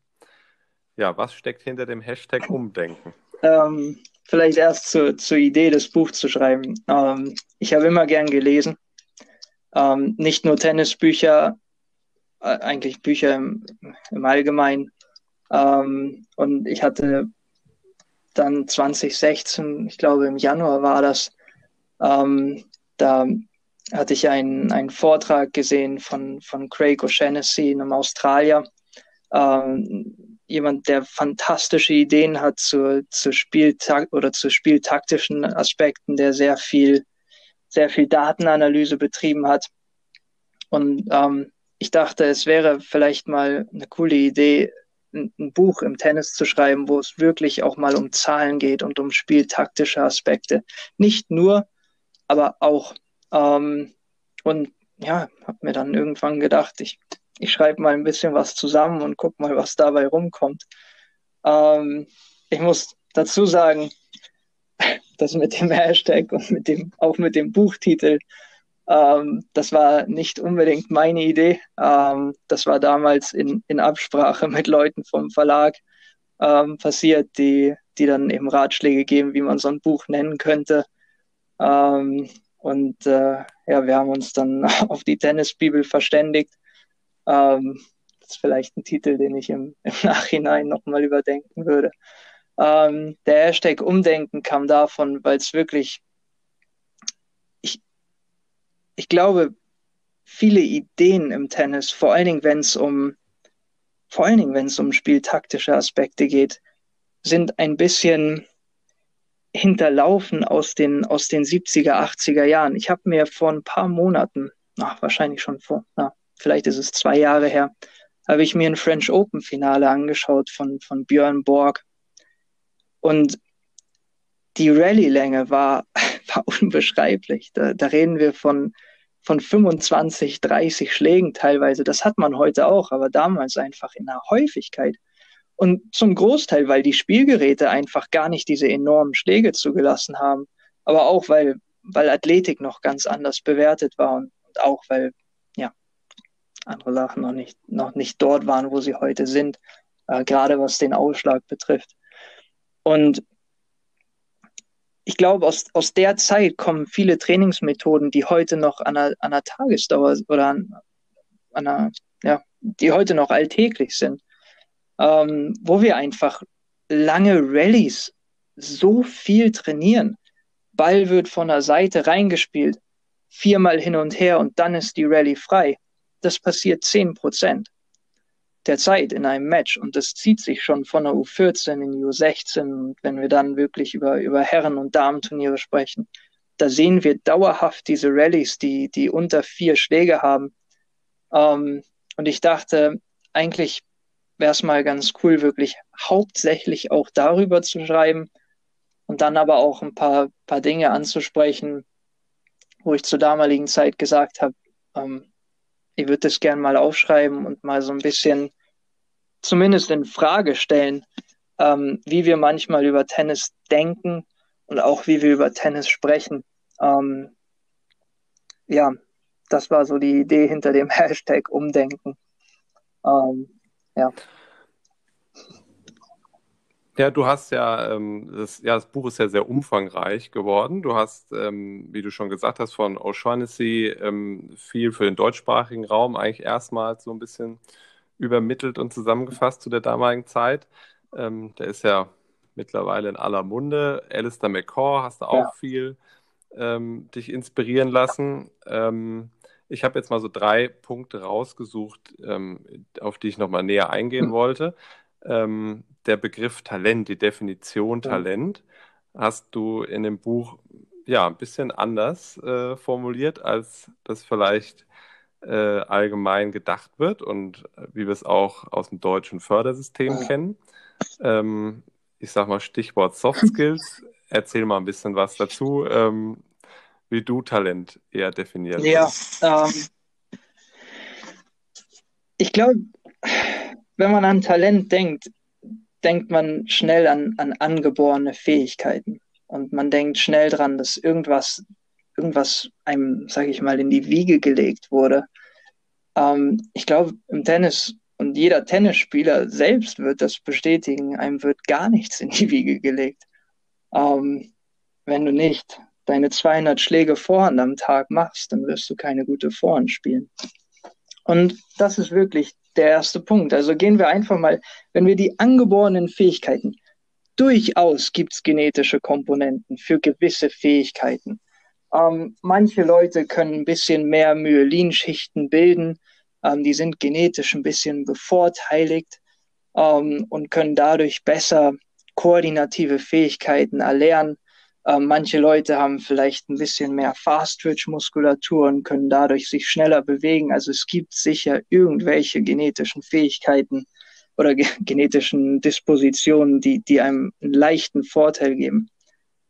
ja, was steckt hinter dem Hashtag Umdenken? Ähm, vielleicht erst zu, zur Idee, das Buch zu schreiben. Ähm, ich habe immer gern gelesen. Ähm, nicht nur Tennisbücher, äh, eigentlich Bücher im, im Allgemeinen. Ähm, und ich hatte dann 2016, ich glaube im Januar war das, ähm, da hatte ich einen, einen Vortrag gesehen von, von Craig O'Shannessy, einem Australier, ähm, jemand, der fantastische Ideen hat zu, zu Spieltakt oder zu spieltaktischen Aspekten, der sehr viel, sehr viel Datenanalyse betrieben hat. Und ähm, ich dachte, es wäre vielleicht mal eine coole Idee, ein, ein, Buch im Tennis zu schreiben, wo es wirklich auch mal um Zahlen geht und um spieltaktische Aspekte. Nicht nur, aber auch. Ähm, und ja, habe mir dann irgendwann gedacht, ich, ich schreibe mal ein bisschen was zusammen und guck mal, was dabei rumkommt. Ähm, ich muss dazu sagen, dass mit dem Hashtag und mit dem, auch mit dem Buchtitel ähm, das war nicht unbedingt meine Idee. Ähm, das war damals in, in Absprache mit Leuten vom Verlag ähm, passiert, die, die dann eben Ratschläge geben, wie man so ein Buch nennen könnte. Ähm, und äh, ja, wir haben uns dann auf die Tennisbibel verständigt. Ähm, das ist vielleicht ein Titel, den ich im, im Nachhinein nochmal überdenken würde. Ähm, der Hashtag Umdenken kam davon, weil es wirklich ich glaube, viele Ideen im Tennis, vor allen Dingen, wenn es um, vor allen Dingen, wenn es um spieltaktische Aspekte geht, sind ein bisschen hinterlaufen aus den, aus den 70er, 80er Jahren. Ich habe mir vor ein paar Monaten, ach, wahrscheinlich schon vor, na, vielleicht ist es zwei Jahre her, habe ich mir ein French Open Finale angeschaut von, von Björn Borg. Und die Rallye-Länge war, war unbeschreiblich. Da, da reden wir von von 25, 30 Schlägen teilweise. Das hat man heute auch, aber damals einfach in der Häufigkeit. Und zum Großteil, weil die Spielgeräte einfach gar nicht diese enormen Schläge zugelassen haben, aber auch weil, weil Athletik noch ganz anders bewertet war und, und auch weil, andere Sachen noch nicht, noch nicht dort waren, wo sie heute sind, äh, gerade was den Ausschlag betrifft. Und ich glaube, aus, aus der Zeit kommen viele Trainingsmethoden, die heute noch an einer, Tagesdauer oder an, an einer, ja, die heute noch alltäglich sind, ähm, wo wir einfach lange Rallyes so viel trainieren. Ball wird von der Seite reingespielt, viermal hin und her und dann ist die Rallye frei. Das passiert zehn Prozent der Zeit in einem Match. Und das zieht sich schon von der U14 in die U16. Und wenn wir dann wirklich über, über Herren- und Damenturniere sprechen, da sehen wir dauerhaft diese Rallyes, die, die unter vier Schläge haben. Ähm, und ich dachte, eigentlich wäre es mal ganz cool, wirklich hauptsächlich auch darüber zu schreiben und dann aber auch ein paar, paar Dinge anzusprechen, wo ich zur damaligen Zeit gesagt habe, ähm, ich würde das gerne mal aufschreiben und mal so ein bisschen zumindest in Frage stellen, ähm, wie wir manchmal über Tennis denken und auch wie wir über Tennis sprechen. Ähm, ja, das war so die Idee hinter dem Hashtag Umdenken. Ähm, ja. Ja, du hast ja, ähm, das, ja, das Buch ist ja sehr umfangreich geworden. Du hast, ähm, wie du schon gesagt hast, von O'Shaughnessy ähm, viel für den deutschsprachigen Raum eigentlich erstmals so ein bisschen übermittelt und zusammengefasst zu der damaligen Zeit. Ähm, der ist ja mittlerweile in aller Munde. Alistair McCaw hast du auch ja. viel ähm, dich inspirieren lassen. Ähm, Ich habe jetzt mal so drei Punkte rausgesucht, auf die ich nochmal näher eingehen mhm. wollte. Ähm, der Begriff Talent, die Definition Talent, hast du in dem Buch ja ein bisschen anders äh, formuliert, als das vielleicht äh, allgemein gedacht wird und äh, wie wir es auch aus dem deutschen Fördersystem ja. kennen. Ähm, ich sag mal Stichwort Soft Skills. Erzähl mal ein bisschen was dazu, ähm, wie du Talent eher definierst. Ja, ähm, ich glaube, wenn man an Talent denkt, denkt man schnell an, an angeborene Fähigkeiten. Und man denkt schnell dran, dass irgendwas, irgendwas einem, sage ich mal, in die Wiege gelegt wurde. Ähm, ich glaube, im Tennis und jeder Tennisspieler selbst wird das bestätigen, einem wird gar nichts in die Wiege gelegt. Ähm, wenn du nicht deine 200 Schläge Vorhand am Tag machst, dann wirst du keine gute Vorhand spielen. Und das ist wirklich der erste Punkt. Also gehen wir einfach mal, wenn wir die angeborenen Fähigkeiten, durchaus gibt es genetische Komponenten für gewisse Fähigkeiten. Ähm, manche Leute können ein bisschen mehr Myelinschichten bilden, ähm, die sind genetisch ein bisschen bevorteiligt ähm, und können dadurch besser koordinative Fähigkeiten erlernen. Ähm, manche Leute haben vielleicht ein bisschen mehr Fast-Twitch-Muskulatur und können dadurch sich schneller bewegen. Also es gibt sicher irgendwelche genetischen Fähigkeiten oder ge genetischen Dispositionen, die, die einem einen leichten Vorteil geben.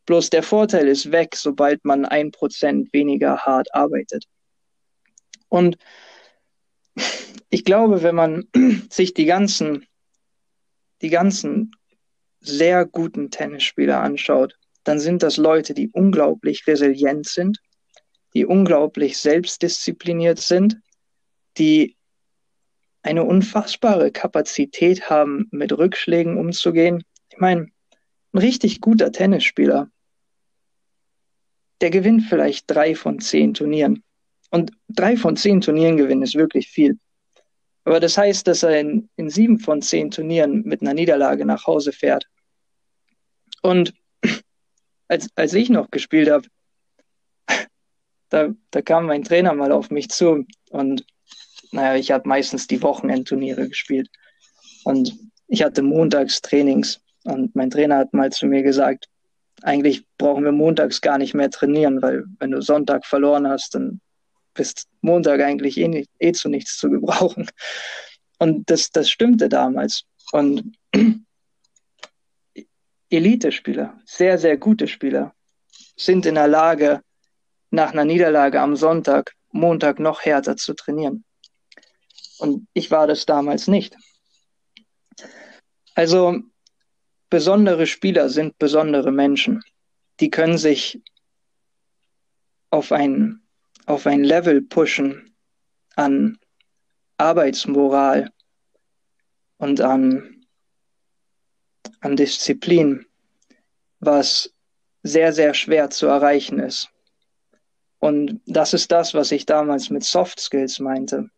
Bloß der Vorteil ist weg, sobald man ein Prozent weniger hart arbeitet. Und ich glaube, wenn man sich die ganzen, die ganzen sehr guten Tennisspieler anschaut, dann sind das Leute, die unglaublich resilient sind, die unglaublich selbstdiszipliniert sind, die eine unfassbare Kapazität haben, mit Rückschlägen umzugehen. Ich meine, ein richtig guter Tennisspieler, der gewinnt vielleicht drei von zehn Turnieren. Und drei von zehn Turnieren gewinnen ist wirklich viel. Aber das heißt, dass er in, in sieben von zehn Turnieren mit einer Niederlage nach Hause fährt. Und als, als ich noch gespielt habe, da, da kam mein Trainer mal auf mich zu und naja, ich habe meistens die Wochenendturniere gespielt und ich hatte montags Trainings und mein Trainer hat mal zu mir gesagt, eigentlich brauchen wir montags gar nicht mehr trainieren, weil wenn du Sonntag verloren hast, dann bist Montag eigentlich eh, nicht, eh zu nichts zu gebrauchen. Und das, das stimmte damals. Und Elite-Spieler, sehr, sehr gute Spieler, sind in der Lage, nach einer Niederlage am Sonntag, Montag noch härter zu trainieren. Und ich war das damals nicht. Also besondere Spieler sind besondere Menschen. Die können sich auf ein, auf ein Level pushen an Arbeitsmoral und an an Disziplin, was sehr, sehr schwer zu erreichen ist. Und das ist das, was ich damals mit Soft Skills meinte.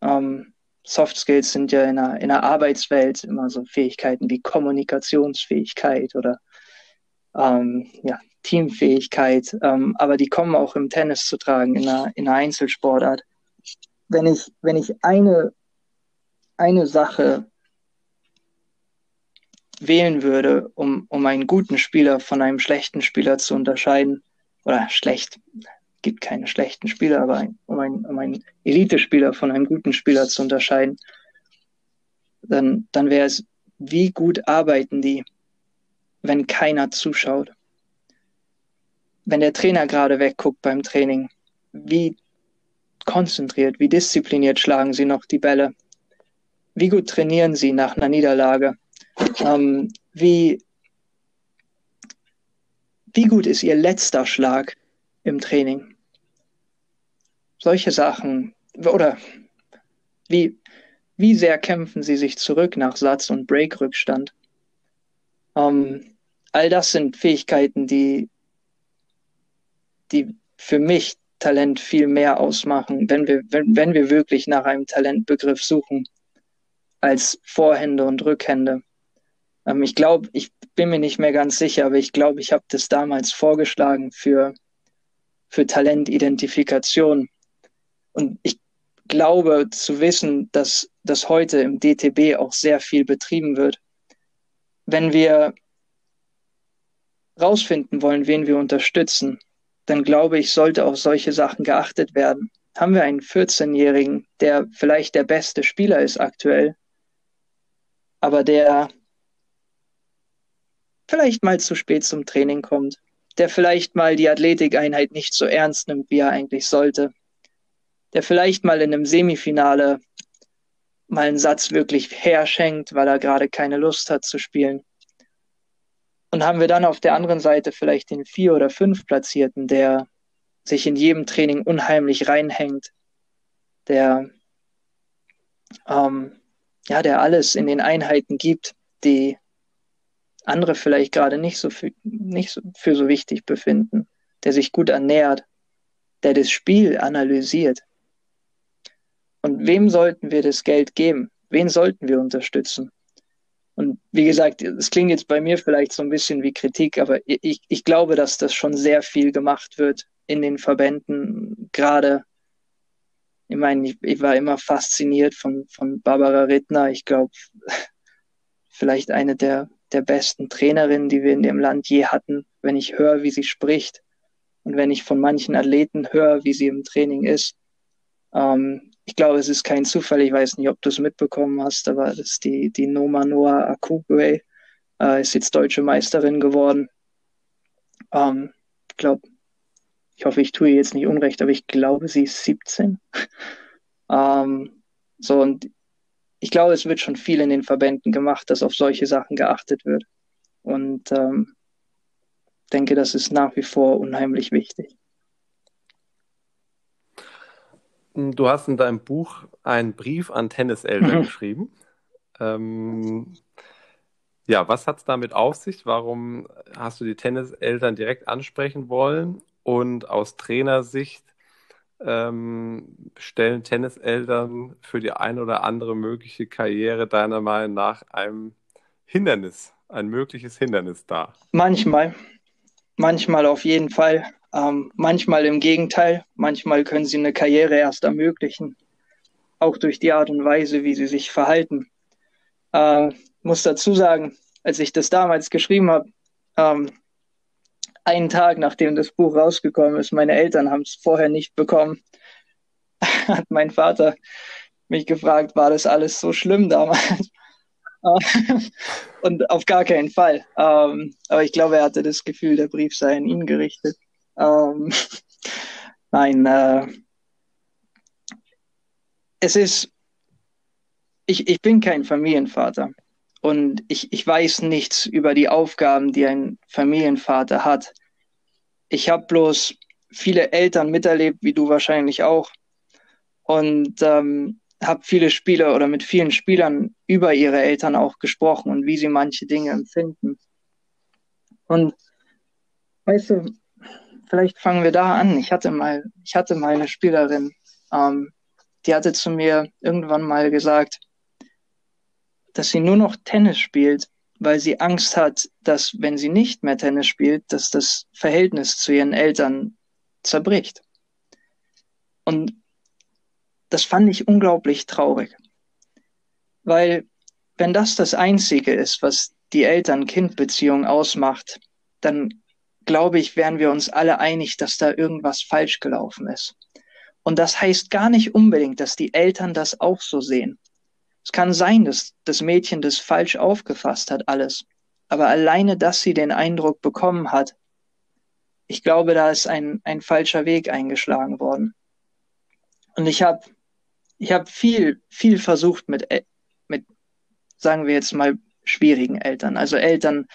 Ähm, Soft Skills sind ja in der, in der Arbeitswelt immer so Fähigkeiten wie Kommunikationsfähigkeit oder ähm, ja, Teamfähigkeit, ähm, aber die kommen auch im Tennis zu tragen, in einer, in einer Einzelsportart. Wenn ich, wenn ich eine, eine Sache wählen würde, um, um einen guten Spieler von einem schlechten Spieler zu unterscheiden, oder schlecht, gibt keine schlechten Spieler, aber ein, um, ein, um einen Elite-Spieler von einem guten Spieler zu unterscheiden, dann, dann wäre es, wie gut arbeiten die, wenn keiner zuschaut? Wenn der Trainer gerade wegguckt beim Training, wie konzentriert, wie diszipliniert schlagen sie noch die Bälle? Wie gut trainieren sie nach einer Niederlage? Ähm, wie, wie gut ist Ihr letzter Schlag im Training? Solche Sachen. Oder wie, wie sehr kämpfen Sie sich zurück nach Satz- und Break-Rückstand? Ähm, all das sind Fähigkeiten, die, die für mich Talent viel mehr ausmachen, wenn wir, wenn, wenn wir wirklich nach einem Talentbegriff suchen, als Vorhände und Rückhände. Ähm, ich glaube, ich bin mir nicht mehr ganz sicher, aber ich glaube, ich habe das damals vorgeschlagen für, für Talentidentifikation. Und ich glaube zu wissen, dass das heute im DTB auch sehr viel betrieben wird. Wenn wir rausfinden wollen, wen wir unterstützen, dann glaube ich, sollte auf solche Sachen geachtet werden. Haben wir einen 14-Jährigen, der vielleicht der beste Spieler ist aktuell, aber der vielleicht mal zu spät zum Training kommt, der vielleicht mal die Athletikeinheit nicht so ernst nimmt, wie er eigentlich sollte, der vielleicht mal in einem Semifinale mal einen Satz wirklich herschenkt, weil er gerade keine Lust hat zu spielen. Und haben wir dann auf der anderen Seite vielleicht den vier oder fünf Platzierten, der sich in jedem Training unheimlich reinhängt, der ähm, ja, der alles in den Einheiten gibt, die andere vielleicht gerade nicht so für, nicht so, für so wichtig befinden, der sich gut ernährt, der das Spiel analysiert. Und wem sollten wir das Geld geben? Wen sollten wir unterstützen? Und wie gesagt, es klingt jetzt bei mir vielleicht so ein bisschen wie Kritik, aber ich, ich glaube, dass das schon sehr viel gemacht wird in den Verbänden, gerade ich meine, ich, ich, war immer fasziniert von, von Barbara Rittner. Ich glaube, vielleicht eine der, der besten Trainerinnen, die wir in dem Land je hatten, wenn ich höre, wie sie spricht und wenn ich von manchen Athleten höre, wie sie im Training ist. Ähm, ich glaube, es ist kein Zufall, ich weiß nicht, ob du es mitbekommen hast, aber das ist die, die Noma Noah Akugwe, äh, ist jetzt deutsche Meisterin geworden. Ähm, ich glaube, ich hoffe, ich tue jetzt nicht unrecht, aber ich glaube, sie ist 17. ähm, so, und ich glaube, es wird schon viel in den Verbänden gemacht, dass auf solche Sachen geachtet wird. Und ähm, denke, das ist nach wie vor unheimlich wichtig. Du hast in deinem Buch einen Brief an Tenniseltern mhm. geschrieben. Ähm, ja, was hat es damit auf sich? Warum hast du die Tenniseltern direkt ansprechen wollen? Und aus Trainersicht ähm, stellen Tenniseltern für die eine oder andere mögliche Karriere deiner Meinung nach ein Hindernis, ein mögliches Hindernis dar? Manchmal. Manchmal auf jeden Fall. Ähm, manchmal im Gegenteil. Manchmal können sie eine Karriere erst ermöglichen. Auch durch die Art und Weise, wie sie sich verhalten. Äh, muss dazu sagen, als ich das damals geschrieben habe, ähm, einen Tag nachdem das Buch rausgekommen ist, meine Eltern haben es vorher nicht bekommen, hat mein Vater mich gefragt, war das alles so schlimm damals? Und auf gar keinen Fall. Ähm, aber ich glaube, er hatte das Gefühl, der Brief sei an ihn gerichtet. Ähm, nein, äh, es ist, ich, ich bin kein Familienvater. Und ich, ich weiß nichts über die Aufgaben, die ein Familienvater hat. Ich habe bloß viele Eltern miterlebt, wie du wahrscheinlich auch. Und ähm, habe viele Spieler oder mit vielen Spielern über ihre Eltern auch gesprochen und wie sie manche Dinge empfinden. Und weißt du, vielleicht fangen wir da an. Ich hatte mal, ich hatte mal eine Spielerin, ähm, die hatte zu mir irgendwann mal gesagt, dass sie nur noch Tennis spielt, weil sie Angst hat, dass wenn sie nicht mehr Tennis spielt, dass das Verhältnis zu ihren Eltern zerbricht. Und das fand ich unglaublich traurig, weil wenn das das Einzige ist, was die Eltern-Kind-Beziehung ausmacht, dann glaube ich, wären wir uns alle einig, dass da irgendwas falsch gelaufen ist. Und das heißt gar nicht unbedingt, dass die Eltern das auch so sehen. Es kann sein, dass das Mädchen das falsch aufgefasst hat, alles. Aber alleine, dass sie den Eindruck bekommen hat, ich glaube, da ist ein, ein falscher Weg eingeschlagen worden. Und ich habe ich hab viel, viel versucht mit, mit, sagen wir jetzt mal, schwierigen Eltern. Also Eltern,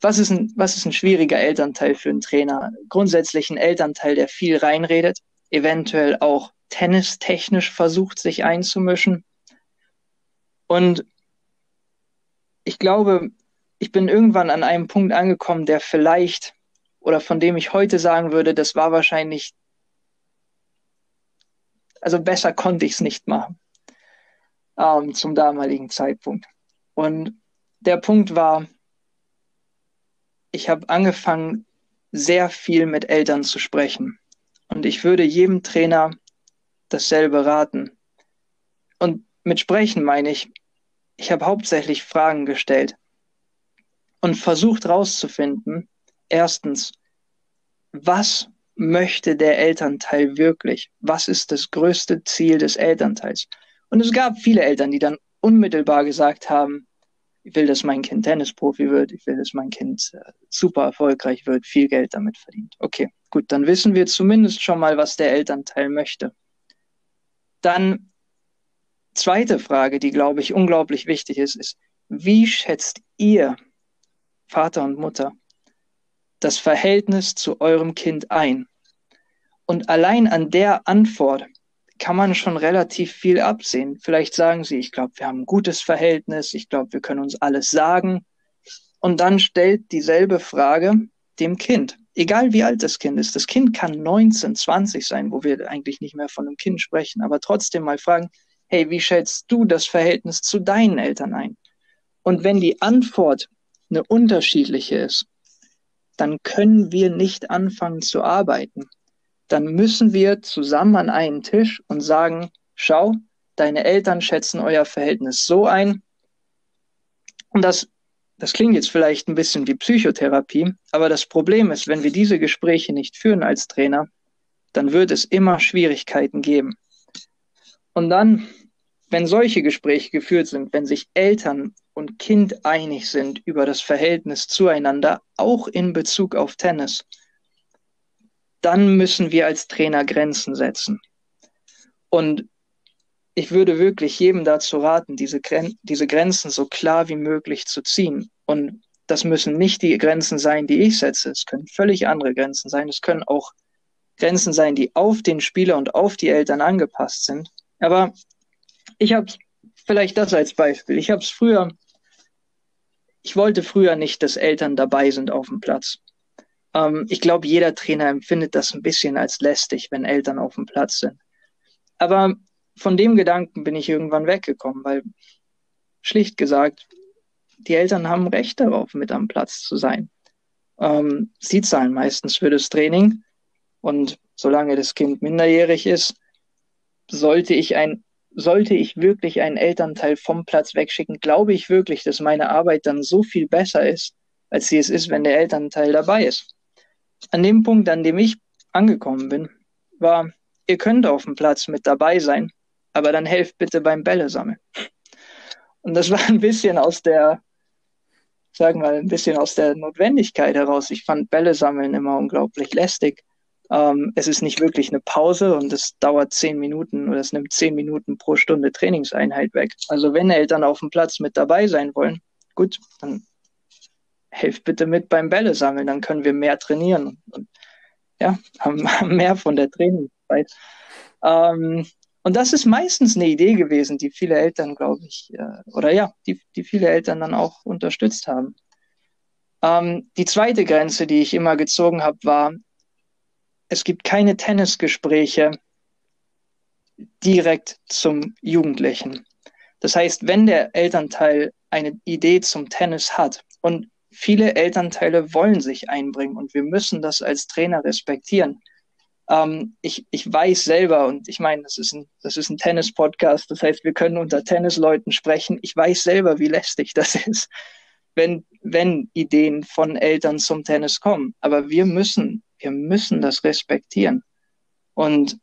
was ist ein, was ist ein schwieriger Elternteil für einen Trainer? Grundsätzlich ein Elternteil, der viel reinredet, eventuell auch tennistechnisch versucht, sich einzumischen und ich glaube, ich bin irgendwann an einem Punkt angekommen, der vielleicht oder von dem ich heute sagen würde, das war wahrscheinlich, also besser konnte ich es nicht machen ähm, zum damaligen Zeitpunkt. Und der Punkt war, ich habe angefangen, sehr viel mit Eltern zu sprechen. Und ich würde jedem Trainer dasselbe raten. Und mit Sprechen meine ich, ich habe hauptsächlich Fragen gestellt und versucht herauszufinden, erstens, was möchte der Elternteil wirklich? Was ist das größte Ziel des Elternteils? Und es gab viele Eltern, die dann unmittelbar gesagt haben, ich will, dass mein Kind Tennisprofi wird, ich will, dass mein Kind äh, super erfolgreich wird, viel Geld damit verdient. Okay, gut, dann wissen wir zumindest schon mal, was der Elternteil möchte. Dann zweite Frage, die, glaube ich, unglaublich wichtig ist, ist, wie schätzt ihr, Vater und Mutter, das Verhältnis zu eurem Kind ein? Und allein an der Antwort kann man schon relativ viel absehen. Vielleicht sagen sie, ich glaube, wir haben ein gutes Verhältnis, ich glaube, wir können uns alles sagen. Und dann stellt dieselbe Frage dem Kind, egal wie alt das Kind ist. Das Kind kann 19, 20 sein, wo wir eigentlich nicht mehr von einem Kind sprechen, aber trotzdem mal fragen, hey, wie schätzt du das Verhältnis zu deinen Eltern ein? Und wenn die Antwort eine unterschiedliche ist, dann können wir nicht anfangen zu arbeiten. Dann müssen wir zusammen an einen Tisch und sagen, schau, deine Eltern schätzen euer Verhältnis so ein. Und das, das klingt jetzt vielleicht ein bisschen wie Psychotherapie, aber das Problem ist, wenn wir diese Gespräche nicht führen als Trainer, dann wird es immer Schwierigkeiten geben. Und dann, wenn solche Gespräche geführt sind, wenn sich Eltern und Kind einig sind über das Verhältnis zueinander, auch in Bezug auf Tennis, dann müssen wir als Trainer Grenzen setzen. Und ich würde wirklich jedem dazu raten, diese, Gren diese Grenzen so klar wie möglich zu ziehen. Und das müssen nicht die Grenzen sein, die ich setze. Es können völlig andere Grenzen sein. Es können auch Grenzen sein, die auf den Spieler und auf die Eltern angepasst sind. Aber ich habe vielleicht das als Beispiel. Ich habe es früher, ich wollte früher nicht, dass Eltern dabei sind auf dem Platz. Ähm, ich glaube, jeder Trainer empfindet das ein bisschen als lästig, wenn Eltern auf dem Platz sind. Aber von dem Gedanken bin ich irgendwann weggekommen, weil schlicht gesagt, die Eltern haben Recht darauf, mit am Platz zu sein. Ähm, sie zahlen meistens für das Training und solange das Kind minderjährig ist, sollte ich ein sollte ich wirklich einen Elternteil vom Platz wegschicken, glaube ich wirklich, dass meine Arbeit dann so viel besser ist, als sie es ist, wenn der Elternteil dabei ist. An dem Punkt, an dem ich angekommen bin, war, ihr könnt auf dem Platz mit dabei sein, aber dann helft bitte beim Bälle sammeln. Und das war ein bisschen aus der, sagen wir mal, ein bisschen aus der Notwendigkeit heraus. Ich fand Bälle sammeln immer unglaublich lästig. Ähm, es ist nicht wirklich eine Pause und es dauert zehn Minuten oder es nimmt zehn Minuten pro Stunde Trainingseinheit weg. Also wenn Eltern auf dem Platz mit dabei sein wollen, gut, dann helft bitte mit beim Bälle sammeln, dann können wir mehr trainieren und, ja, haben, haben mehr von der Trainingszeit. Ähm, und das ist meistens eine Idee gewesen, die viele Eltern, glaube ich, äh, oder ja, die, die viele Eltern dann auch unterstützt haben. Ähm, die zweite Grenze, die ich immer gezogen habe, war, es gibt keine Tennisgespräche direkt zum Jugendlichen. Das heißt, wenn der Elternteil eine Idee zum Tennis hat und viele Elternteile wollen sich einbringen und wir müssen das als Trainer respektieren. Ähm, ich, ich weiß selber und ich meine, das ist ein, ein Tennis-Podcast, das heißt, wir können unter Tennisleuten sprechen. Ich weiß selber, wie lästig das ist, wenn, wenn Ideen von Eltern zum Tennis kommen. Aber wir müssen wir müssen das respektieren. Und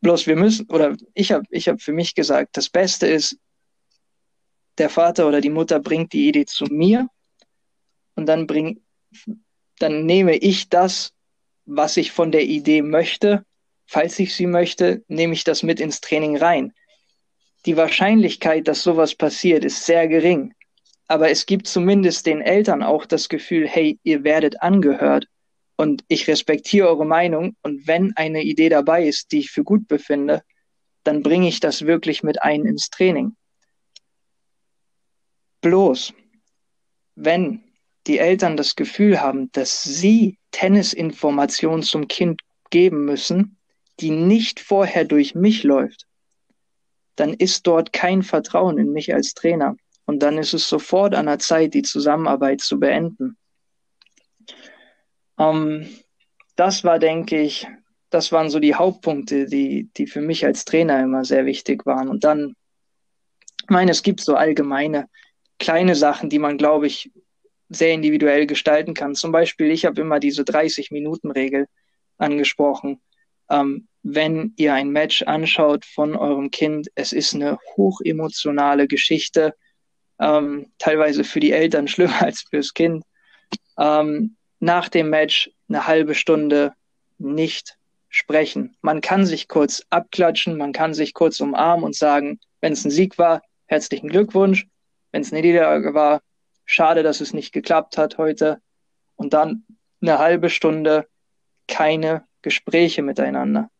bloß wir müssen, oder ich habe ich hab für mich gesagt, das Beste ist, der Vater oder die Mutter bringt die Idee zu mir und dann bring, dann nehme ich das, was ich von der Idee möchte, falls ich sie möchte, nehme ich das mit ins Training rein. Die Wahrscheinlichkeit, dass sowas passiert, ist sehr gering. Aber es gibt zumindest den Eltern auch das Gefühl, hey, ihr werdet angehört und ich respektiere eure Meinung und wenn eine Idee dabei ist, die ich für gut befinde, dann bringe ich das wirklich mit ein ins Training. Bloß, wenn die Eltern das Gefühl haben, dass sie Tennisinformationen zum Kind geben müssen, die nicht vorher durch mich läuft, dann ist dort kein Vertrauen in mich als Trainer. Und dann ist es sofort an der Zeit, die Zusammenarbeit zu beenden. Ähm, das war, denke ich, das waren so die Hauptpunkte, die, die für mich als Trainer immer sehr wichtig waren. Und dann, ich meine, es gibt so allgemeine kleine Sachen, die man, glaube ich, sehr individuell gestalten kann. Zum Beispiel, ich habe immer diese 30-Minuten-Regel angesprochen. Ähm, wenn ihr ein Match anschaut von eurem Kind, es ist eine hochemotionale Geschichte, ähm, teilweise für die Eltern schlimmer als fürs Kind. Ähm, nach dem Match eine halbe Stunde nicht sprechen. Man kann sich kurz abklatschen, man kann sich kurz umarmen und sagen, wenn es ein Sieg war, herzlichen Glückwunsch. Wenn es eine Niederlage war, schade, dass es nicht geklappt hat heute. Und dann eine halbe Stunde keine Gespräche miteinander.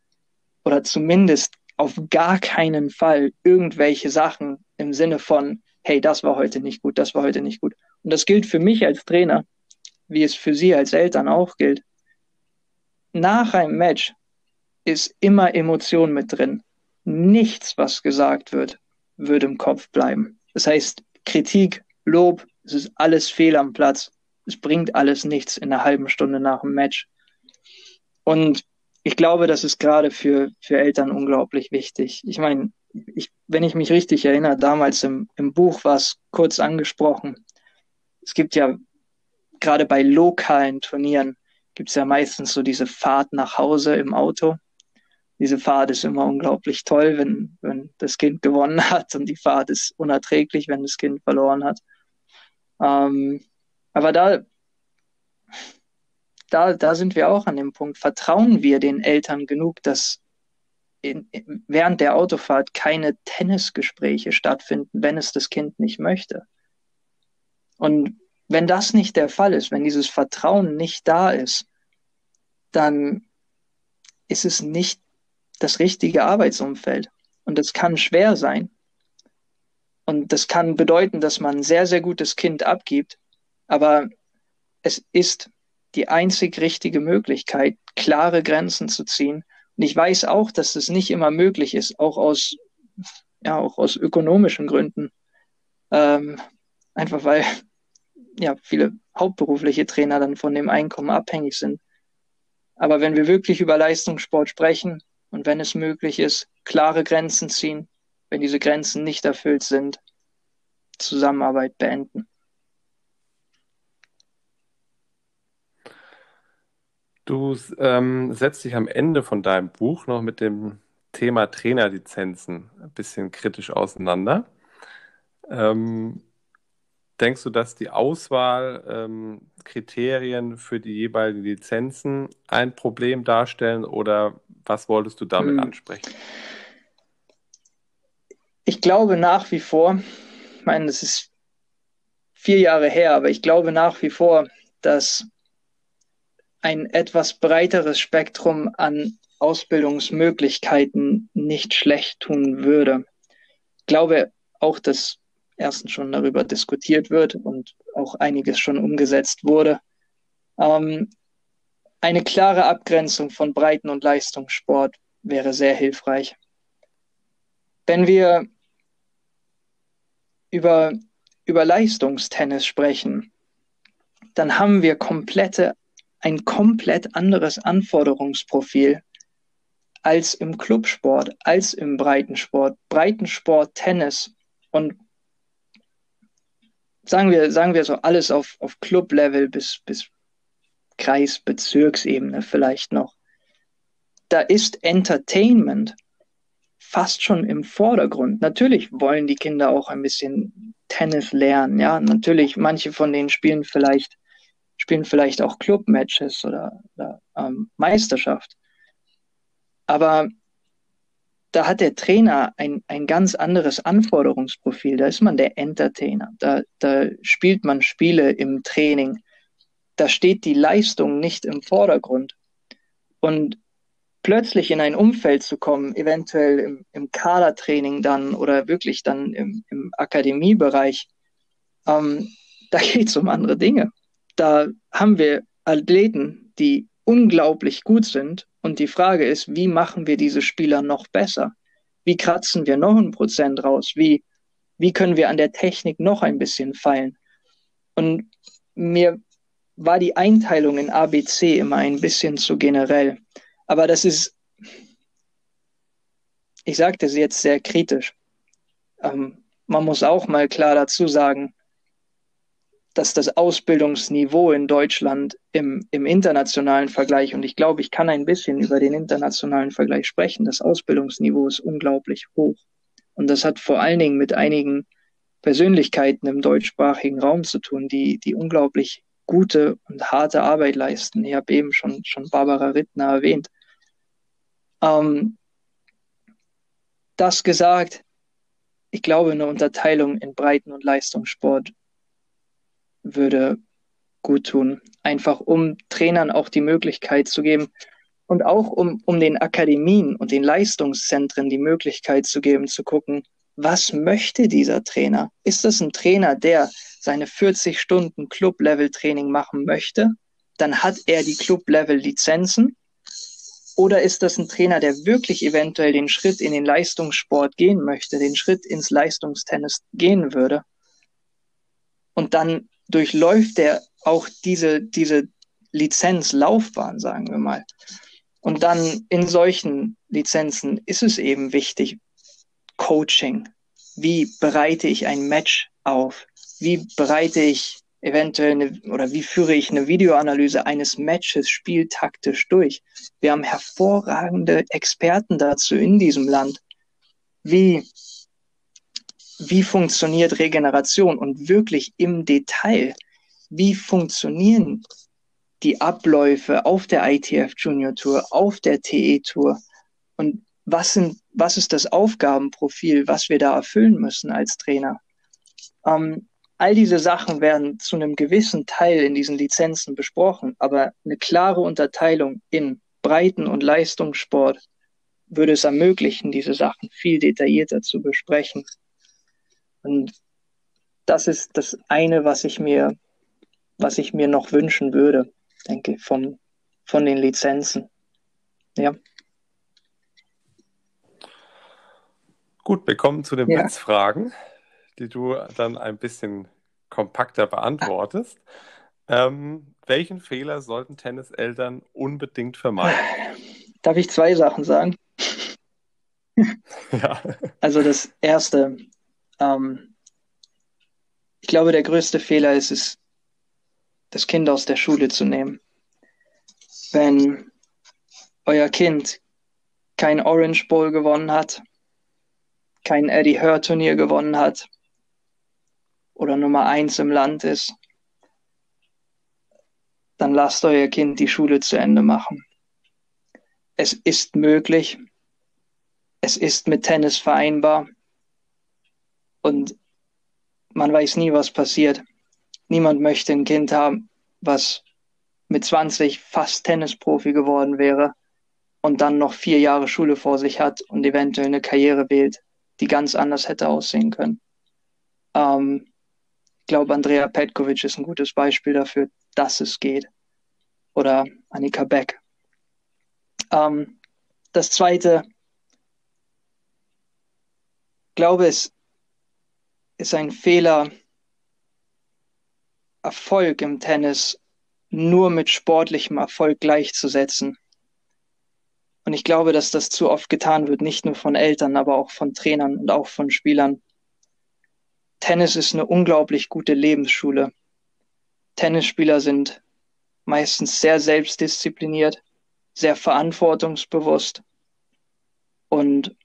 Oder zumindest auf gar keinen Fall irgendwelche Sachen im Sinne von, hey, das war heute nicht gut, das war heute nicht gut. Und das gilt für mich als Trainer, wie es für Sie als Eltern auch gilt. Nach einem Match ist immer Emotion mit drin. Nichts, was gesagt wird, wird im Kopf bleiben. Das heißt, Kritik, Lob, es ist alles fehl am Platz. Es bringt alles nichts in einer halben Stunde nach dem Match. Und ich glaube, das ist gerade für, für Eltern unglaublich wichtig. Ich meine, ich, wenn ich mich richtig erinnere, damals im, im Buch war es kurz angesprochen. Es gibt ja gerade bei lokalen Turnieren gibt es ja meistens so diese Fahrt nach Hause im Auto diese Fahrt ist immer unglaublich toll, wenn, wenn das Kind gewonnen hat und die Fahrt ist unerträglich, wenn das Kind verloren hat. Ähm, aber da, da, da sind wir auch an dem Punkt. Vertrauen wir den Eltern genug, dass in, während der Autofahrt keine Tennisgespräche stattfinden, wenn es das Kind nicht möchte? Und wenn das nicht der Fall ist, wenn dieses Vertrauen nicht da ist, dann ist es nicht das richtige Arbeitsumfeld. Und das kann schwer sein. Und das kann bedeuten, dass man ein sehr, sehr gutes Kind abgibt. Aber es ist die einzig richtige Möglichkeit, klare Grenzen zu ziehen. Und ich weiß auch, dass das nicht immer möglich ist, auch aus, ja, auch aus ökonomischen Gründen. Ähm, einfach weil ja viele hauptberufliche Trainer dann von dem Einkommen abhängig sind. Aber wenn wir wirklich über Leistungssport sprechen, und wenn es möglich ist, klare Grenzen ziehen. Wenn diese Grenzen nicht erfüllt sind, Zusammenarbeit beenden. Du ähm, setzt dich am Ende von deinem Buch noch mit dem Thema Trainerlizenzen ein bisschen kritisch auseinander. Ähm, denkst du, dass die Auswahlkriterien ähm, für die jeweiligen Lizenzen ein Problem darstellen oder was wolltest du damit hm. ansprechen? Ich glaube nach wie vor, ich meine, es ist vier Jahre her, aber ich glaube nach wie vor, dass ein etwas breiteres Spektrum an Ausbildungsmöglichkeiten nicht schlecht tun würde. Ich glaube auch, dass erstens schon darüber diskutiert wird und auch einiges schon umgesetzt wurde. Ähm, eine klare Abgrenzung von Breiten- und Leistungssport wäre sehr hilfreich. Wenn wir über, über Leistungstennis sprechen, dann haben wir komplette, ein komplett anderes Anforderungsprofil als im Clubsport, als im Breitensport. Breitensport, Tennis und sagen wir, sagen wir so alles auf, auf Club-Level bis, bis Kreisbezirksebene vielleicht noch. Da ist Entertainment fast schon im Vordergrund. Natürlich wollen die Kinder auch ein bisschen Tennis lernen, ja. Natürlich, manche von denen spielen vielleicht, spielen vielleicht auch Clubmatches oder, oder ähm, Meisterschaft. Aber da hat der Trainer ein, ein ganz anderes Anforderungsprofil. Da ist man der Entertainer. Da, da spielt man Spiele im Training da steht die Leistung nicht im Vordergrund. Und plötzlich in ein Umfeld zu kommen, eventuell im, im Kadertraining dann oder wirklich dann im, im Akademiebereich, ähm, da geht es um andere Dinge. Da haben wir Athleten, die unglaublich gut sind. Und die Frage ist, wie machen wir diese Spieler noch besser? Wie kratzen wir noch ein Prozent raus? Wie, wie können wir an der Technik noch ein bisschen feilen? Und mir war die Einteilung in ABC immer ein bisschen zu generell. Aber das ist, ich sage das jetzt sehr kritisch. Ähm, man muss auch mal klar dazu sagen, dass das Ausbildungsniveau in Deutschland im, im internationalen Vergleich, und ich glaube, ich kann ein bisschen über den internationalen Vergleich sprechen, das Ausbildungsniveau ist unglaublich hoch. Und das hat vor allen Dingen mit einigen Persönlichkeiten im deutschsprachigen Raum zu tun, die, die unglaublich gute und harte Arbeit leisten. Ich habe eben schon, schon Barbara Rittner erwähnt. Ähm, das gesagt, ich glaube, eine Unterteilung in Breiten- und Leistungssport würde gut tun. Einfach um Trainern auch die Möglichkeit zu geben und auch um, um den Akademien und den Leistungszentren die Möglichkeit zu geben, zu gucken, was möchte dieser Trainer? Ist das ein Trainer, der seine 40 Stunden Club-Level-Training machen möchte? Dann hat er die Club-Level-Lizenzen. Oder ist das ein Trainer, der wirklich eventuell den Schritt in den Leistungssport gehen möchte, den Schritt ins Leistungstennis gehen würde? Und dann durchläuft er auch diese, diese Lizenzlaufbahn, sagen wir mal. Und dann in solchen Lizenzen ist es eben wichtig, Coaching. Wie bereite ich ein Match auf? Wie bereite ich eventuell eine, oder wie führe ich eine Videoanalyse eines Matches spieltaktisch durch? Wir haben hervorragende Experten dazu in diesem Land. Wie wie funktioniert Regeneration und wirklich im Detail, wie funktionieren die Abläufe auf der ITF Junior Tour, auf der TE Tour und was sind, was ist das Aufgabenprofil, was wir da erfüllen müssen als Trainer? Ähm, all diese Sachen werden zu einem gewissen Teil in diesen Lizenzen besprochen, aber eine klare Unterteilung in Breiten- und Leistungssport würde es ermöglichen, diese Sachen viel detaillierter zu besprechen. Und das ist das eine, was ich mir, was ich mir noch wünschen würde, denke ich, vom, von den Lizenzen. Ja. Gut, wir kommen zu den ja. Blitzfragen, die du dann ein bisschen kompakter beantwortest. Ähm, welchen Fehler sollten Tenniseltern unbedingt vermeiden? Darf ich zwei Sachen sagen? ja. Also das erste, ähm, ich glaube, der größte Fehler ist es, das Kind aus der Schule zu nehmen. Wenn euer Kind kein Orange Bowl gewonnen hat, kein Eddie Hör Turnier gewonnen hat oder Nummer eins im Land ist, dann lasst euer Kind die Schule zu Ende machen. Es ist möglich. Es ist mit Tennis vereinbar. Und man weiß nie, was passiert. Niemand möchte ein Kind haben, was mit 20 fast Tennisprofi geworden wäre und dann noch vier Jahre Schule vor sich hat und eventuell eine Karriere wählt, die ganz anders hätte aussehen können. Ähm, ich glaube, Andrea Petkovic ist ein gutes Beispiel dafür, dass es geht. Oder Annika Beck. Ähm, das Zweite, glaube, es ist ein Fehler, Erfolg im Tennis nur mit sportlichem Erfolg gleichzusetzen. Und ich glaube, dass das zu oft getan wird, nicht nur von Eltern, aber auch von Trainern und auch von Spielern. Tennis ist eine unglaublich gute Lebensschule. Tennisspieler sind meistens sehr selbstdiszipliniert, sehr verantwortungsbewusst und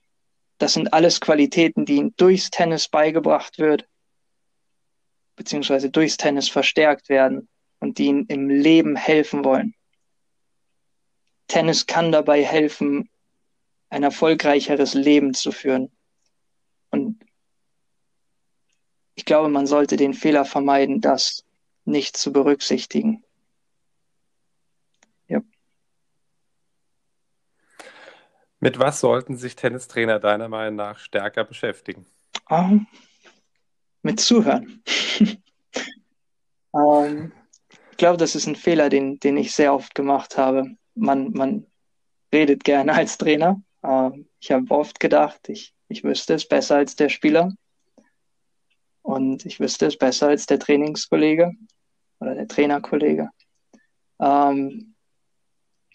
das sind alles Qualitäten, die ihm durchs Tennis beigebracht wird, beziehungsweise durchs Tennis verstärkt werden und die ihm im Leben helfen wollen. Tennis kann dabei helfen, ein erfolgreicheres Leben zu führen. Und ich glaube, man sollte den Fehler vermeiden, das nicht zu berücksichtigen. Mit was sollten sich Tennistrainer deiner Meinung nach stärker beschäftigen? Um, mit Zuhören. um, ich glaube, das ist ein Fehler, den, den ich sehr oft gemacht habe. Man, man redet gerne als Trainer. Um, ich habe oft gedacht, ich, ich wüsste es besser als der Spieler. Und ich wüsste es besser als der Trainingskollege oder der Trainerkollege.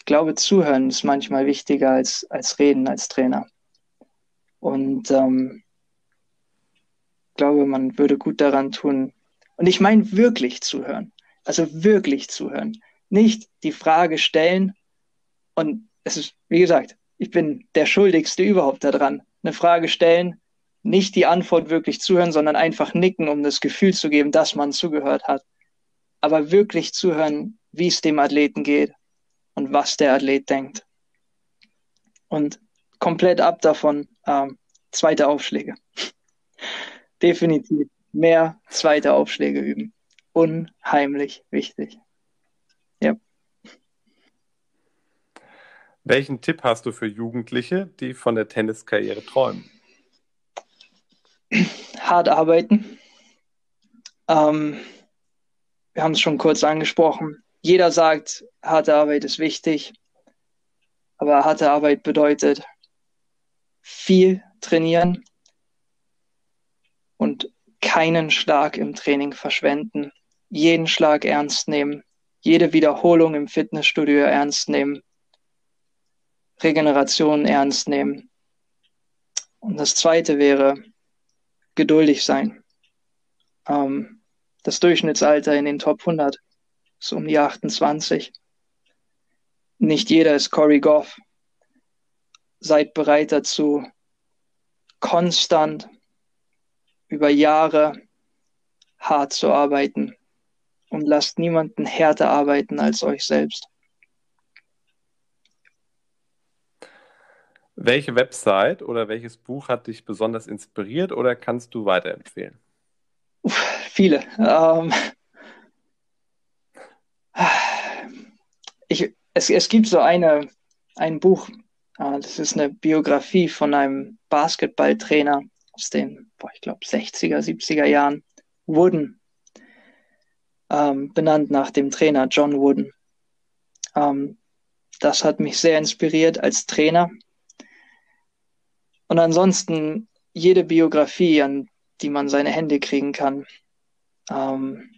Glaube, zuhören ist manchmal wichtiger als, als reden als Trainer. Und ähm, glaube, man würde gut daran tun. Und ich meine wirklich zuhören. Also wirklich zuhören. Nicht die Frage stellen. Und es ist, wie gesagt, ich bin der Schuldigste überhaupt daran. Eine Frage stellen, nicht die Antwort wirklich zuhören, sondern einfach nicken, um das Gefühl zu geben, dass man zugehört hat. Aber wirklich zuhören, wie es dem Athleten geht und was der Athlet denkt. Und komplett ab davon ähm, zweite Aufschläge. Definitiv mehr zweite Aufschläge üben. Unheimlich wichtig. Ja. Welchen Tipp hast du für Jugendliche, die von der Tenniskarriere träumen? Hart arbeiten. Ähm, wir haben es schon kurz angesprochen. Jeder sagt, harte Arbeit ist wichtig, aber harte Arbeit bedeutet viel trainieren und keinen Schlag im Training verschwenden, jeden Schlag ernst nehmen, jede Wiederholung im Fitnessstudio ernst nehmen, Regeneration ernst nehmen. Und das zweite wäre geduldig sein. Ähm, das Durchschnittsalter in den Top 100 ist um die 28. Nicht jeder ist Corey Goff. Seid bereit dazu, konstant über Jahre hart zu arbeiten und lasst niemanden härter arbeiten als euch selbst. Welche Website oder welches Buch hat dich besonders inspiriert oder kannst du weiterempfehlen? Uff, viele. Ähm, ich, es, es gibt so eine, ein Buch, äh, das ist eine Biografie von einem Basketballtrainer aus den, boah, ich glaube, 60er, 70er Jahren, Wooden, ähm, benannt nach dem Trainer John Wooden. Ähm, das hat mich sehr inspiriert als Trainer und ansonsten jede Biografie, an die man seine Hände kriegen kann, ähm,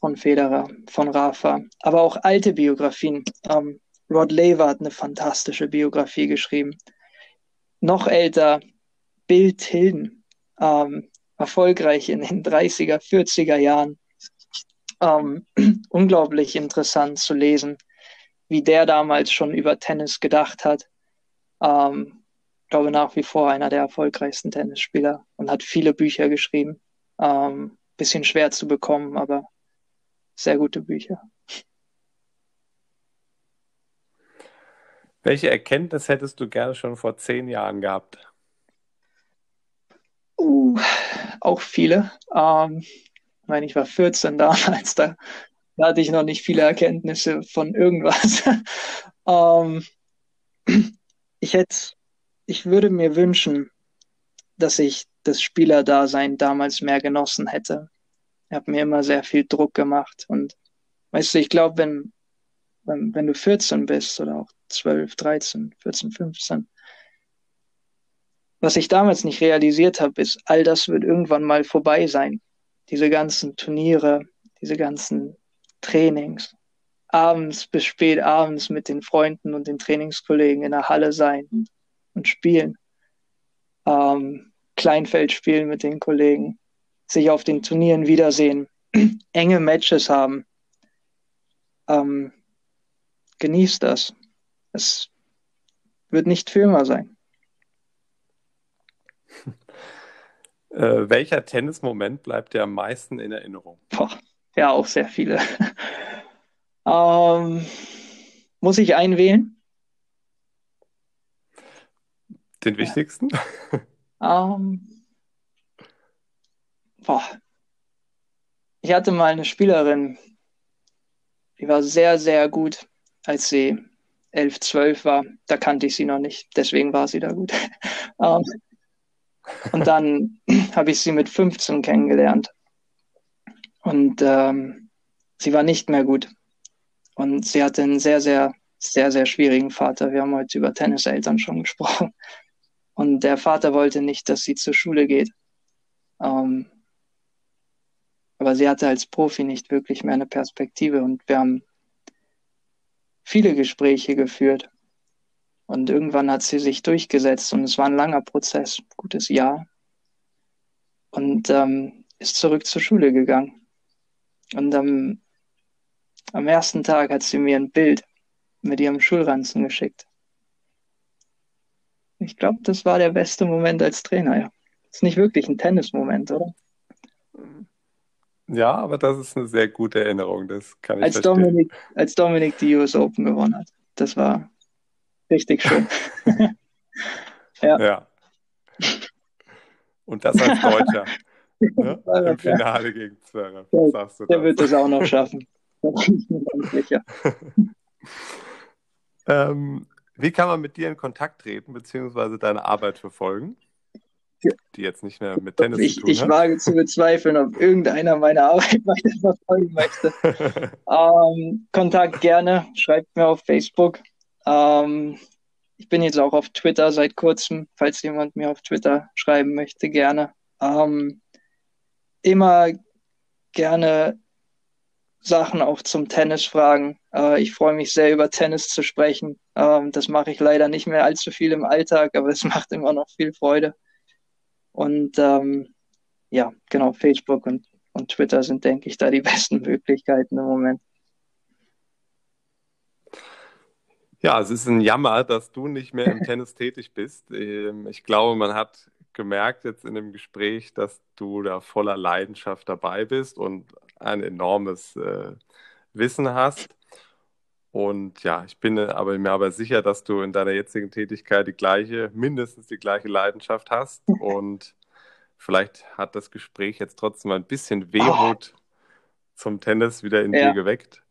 von Federer, von Rafa, aber auch alte Biografien. Ähm, Rod Laver hat eine fantastische Biografie geschrieben. Noch älter, Bill Tilden, ähm, erfolgreich in den 30er, 40er Jahren. Ähm, unglaublich interessant zu lesen, wie der damals schon über Tennis gedacht hat. Ähm, glaube, nach wie vor einer der erfolgreichsten Tennisspieler und hat viele Bücher geschrieben. Ähm, bisschen schwer zu bekommen, aber sehr gute Bücher. Welche Erkenntnis hättest du gerne schon vor zehn Jahren gehabt? Uh, auch viele. Ähm, ich meine, ich war 14 damals, da, da hatte ich noch nicht viele Erkenntnisse von irgendwas. ähm, ich hätte ich würde mir wünschen, dass ich das Spielerdasein damals mehr genossen hätte. Ich habe mir immer sehr viel Druck gemacht und weißt du, ich glaube, wenn, wenn, wenn du 14 bist oder auch 12, 13, 14, 15, was ich damals nicht realisiert habe, ist, all das wird irgendwann mal vorbei sein. Diese ganzen Turniere, diese ganzen Trainings, abends bis spät abends mit den Freunden und den Trainingskollegen in der Halle sein und spielen. Ähm, Kleinfeld spielen mit den Kollegen, sich auf den Turnieren wiedersehen, enge Matches haben. Ähm, genießt das. Es wird nicht für immer sein. Äh, welcher Tennismoment bleibt dir am meisten in Erinnerung? Boah, ja, auch sehr viele. ähm, muss ich einwählen? Den wichtigsten? Ähm, boah. Ich hatte mal eine Spielerin, die war sehr, sehr gut, als sie 11, 12 war. Da kannte ich sie noch nicht, deswegen war sie da gut. ähm, und dann habe ich sie mit 15 kennengelernt. Und ähm, sie war nicht mehr gut. Und sie hatte einen sehr, sehr, sehr, sehr schwierigen Vater. Wir haben heute über Tenniseltern schon gesprochen. Und der Vater wollte nicht, dass sie zur Schule geht. Ähm, aber sie hatte als Profi nicht wirklich mehr eine Perspektive und wir haben viele Gespräche geführt. Und irgendwann hat sie sich durchgesetzt und es war ein langer Prozess, gutes Jahr. Und ähm, ist zurück zur Schule gegangen. Und am, am ersten Tag hat sie mir ein Bild mit ihrem Schulranzen geschickt. Ich glaube, das war der beste Moment als Trainer, ja. Ist nicht wirklich ein Tennismoment, oder? Ja, aber das ist eine sehr gute Erinnerung, das kann ich als verstehen. Dominik, als Dominik die US Open gewonnen hat. Das war richtig schön. ja. ja. Und das als Deutscher. ne? Im Finale gegen Zverev, der, Der das. wird das auch noch schaffen. Da bin ich mir ganz sicher. ähm, wie kann man mit dir in Kontakt treten, beziehungsweise deine Arbeit verfolgen? Die jetzt nicht mehr mit Tennis ich, zu tun ich hat? Wage zu bezweifeln, ob irgendeiner meine Arbeit weiter verfolgen möchte. ähm, Kontakt gerne, schreibt mir auf Facebook. Ähm, ich bin jetzt auch auf Twitter seit kurzem, falls jemand mir auf Twitter schreiben möchte, gerne. Ähm, immer gerne Sachen auch zum Tennis fragen. Äh, ich freue mich sehr über Tennis zu sprechen. Ähm, das mache ich leider nicht mehr allzu viel im Alltag, aber es macht immer noch viel Freude. Und ähm, ja, genau, Facebook und, und Twitter sind, denke ich, da die besten Möglichkeiten im Moment. Ja, es ist ein Jammer, dass du nicht mehr im Tennis tätig bist. Ähm, ich glaube, man hat gemerkt jetzt in dem Gespräch, dass du da voller Leidenschaft dabei bist und ein enormes äh, Wissen hast. Und ja, ich bin aber mir aber sicher, dass du in deiner jetzigen Tätigkeit die gleiche, mindestens die gleiche Leidenschaft hast. Und vielleicht hat das Gespräch jetzt trotzdem ein bisschen Wehmut oh. zum Tennis wieder in ja. dir geweckt.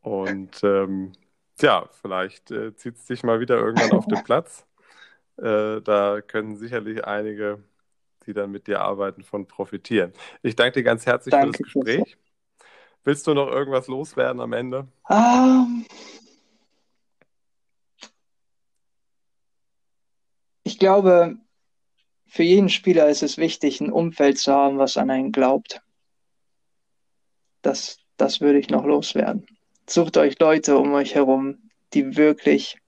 Und ähm, ja, vielleicht äh, zieht es dich mal wieder irgendwann auf den Platz. Äh, da können sicherlich einige, die dann mit dir arbeiten, von profitieren. Ich danke dir ganz herzlich danke, für das Gespräch. Willst du noch irgendwas loswerden am Ende? Um, ähm. ich glaube, für jeden Spieler ist es wichtig, ein Umfeld zu haben, was an einen glaubt. Das, das würde ich noch loswerden. Sucht euch Leute um euch herum, die wirklich,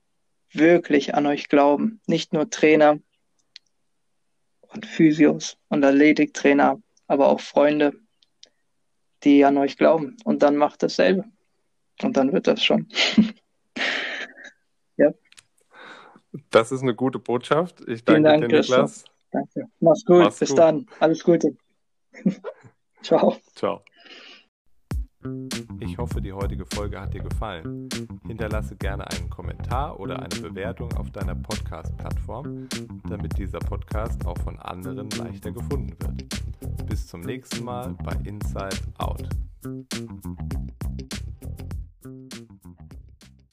wirklich an euch glauben. Nicht nur Trainer und Physios und Athletiktrainer, aber auch Freunde, die an euch glauben. Und dann macht dasselbe. Und dann wird das schon. ja. Das ist eine gute Botschaft. Ich danke Dank, dir, Niklas. Danke. Mach's gut. Mach's Bis gut. dann. Alles Gute. Ciao. Ciao. Ich hoffe, die heutige Folge hat dir gefallen. Hinterlasse gerne einen Kommentar oder eine Bewertung auf deiner Podcast-Plattform, damit dieser Podcast auch von anderen leichter gefunden wird. Bis zum nächsten Mal bei Inside Out.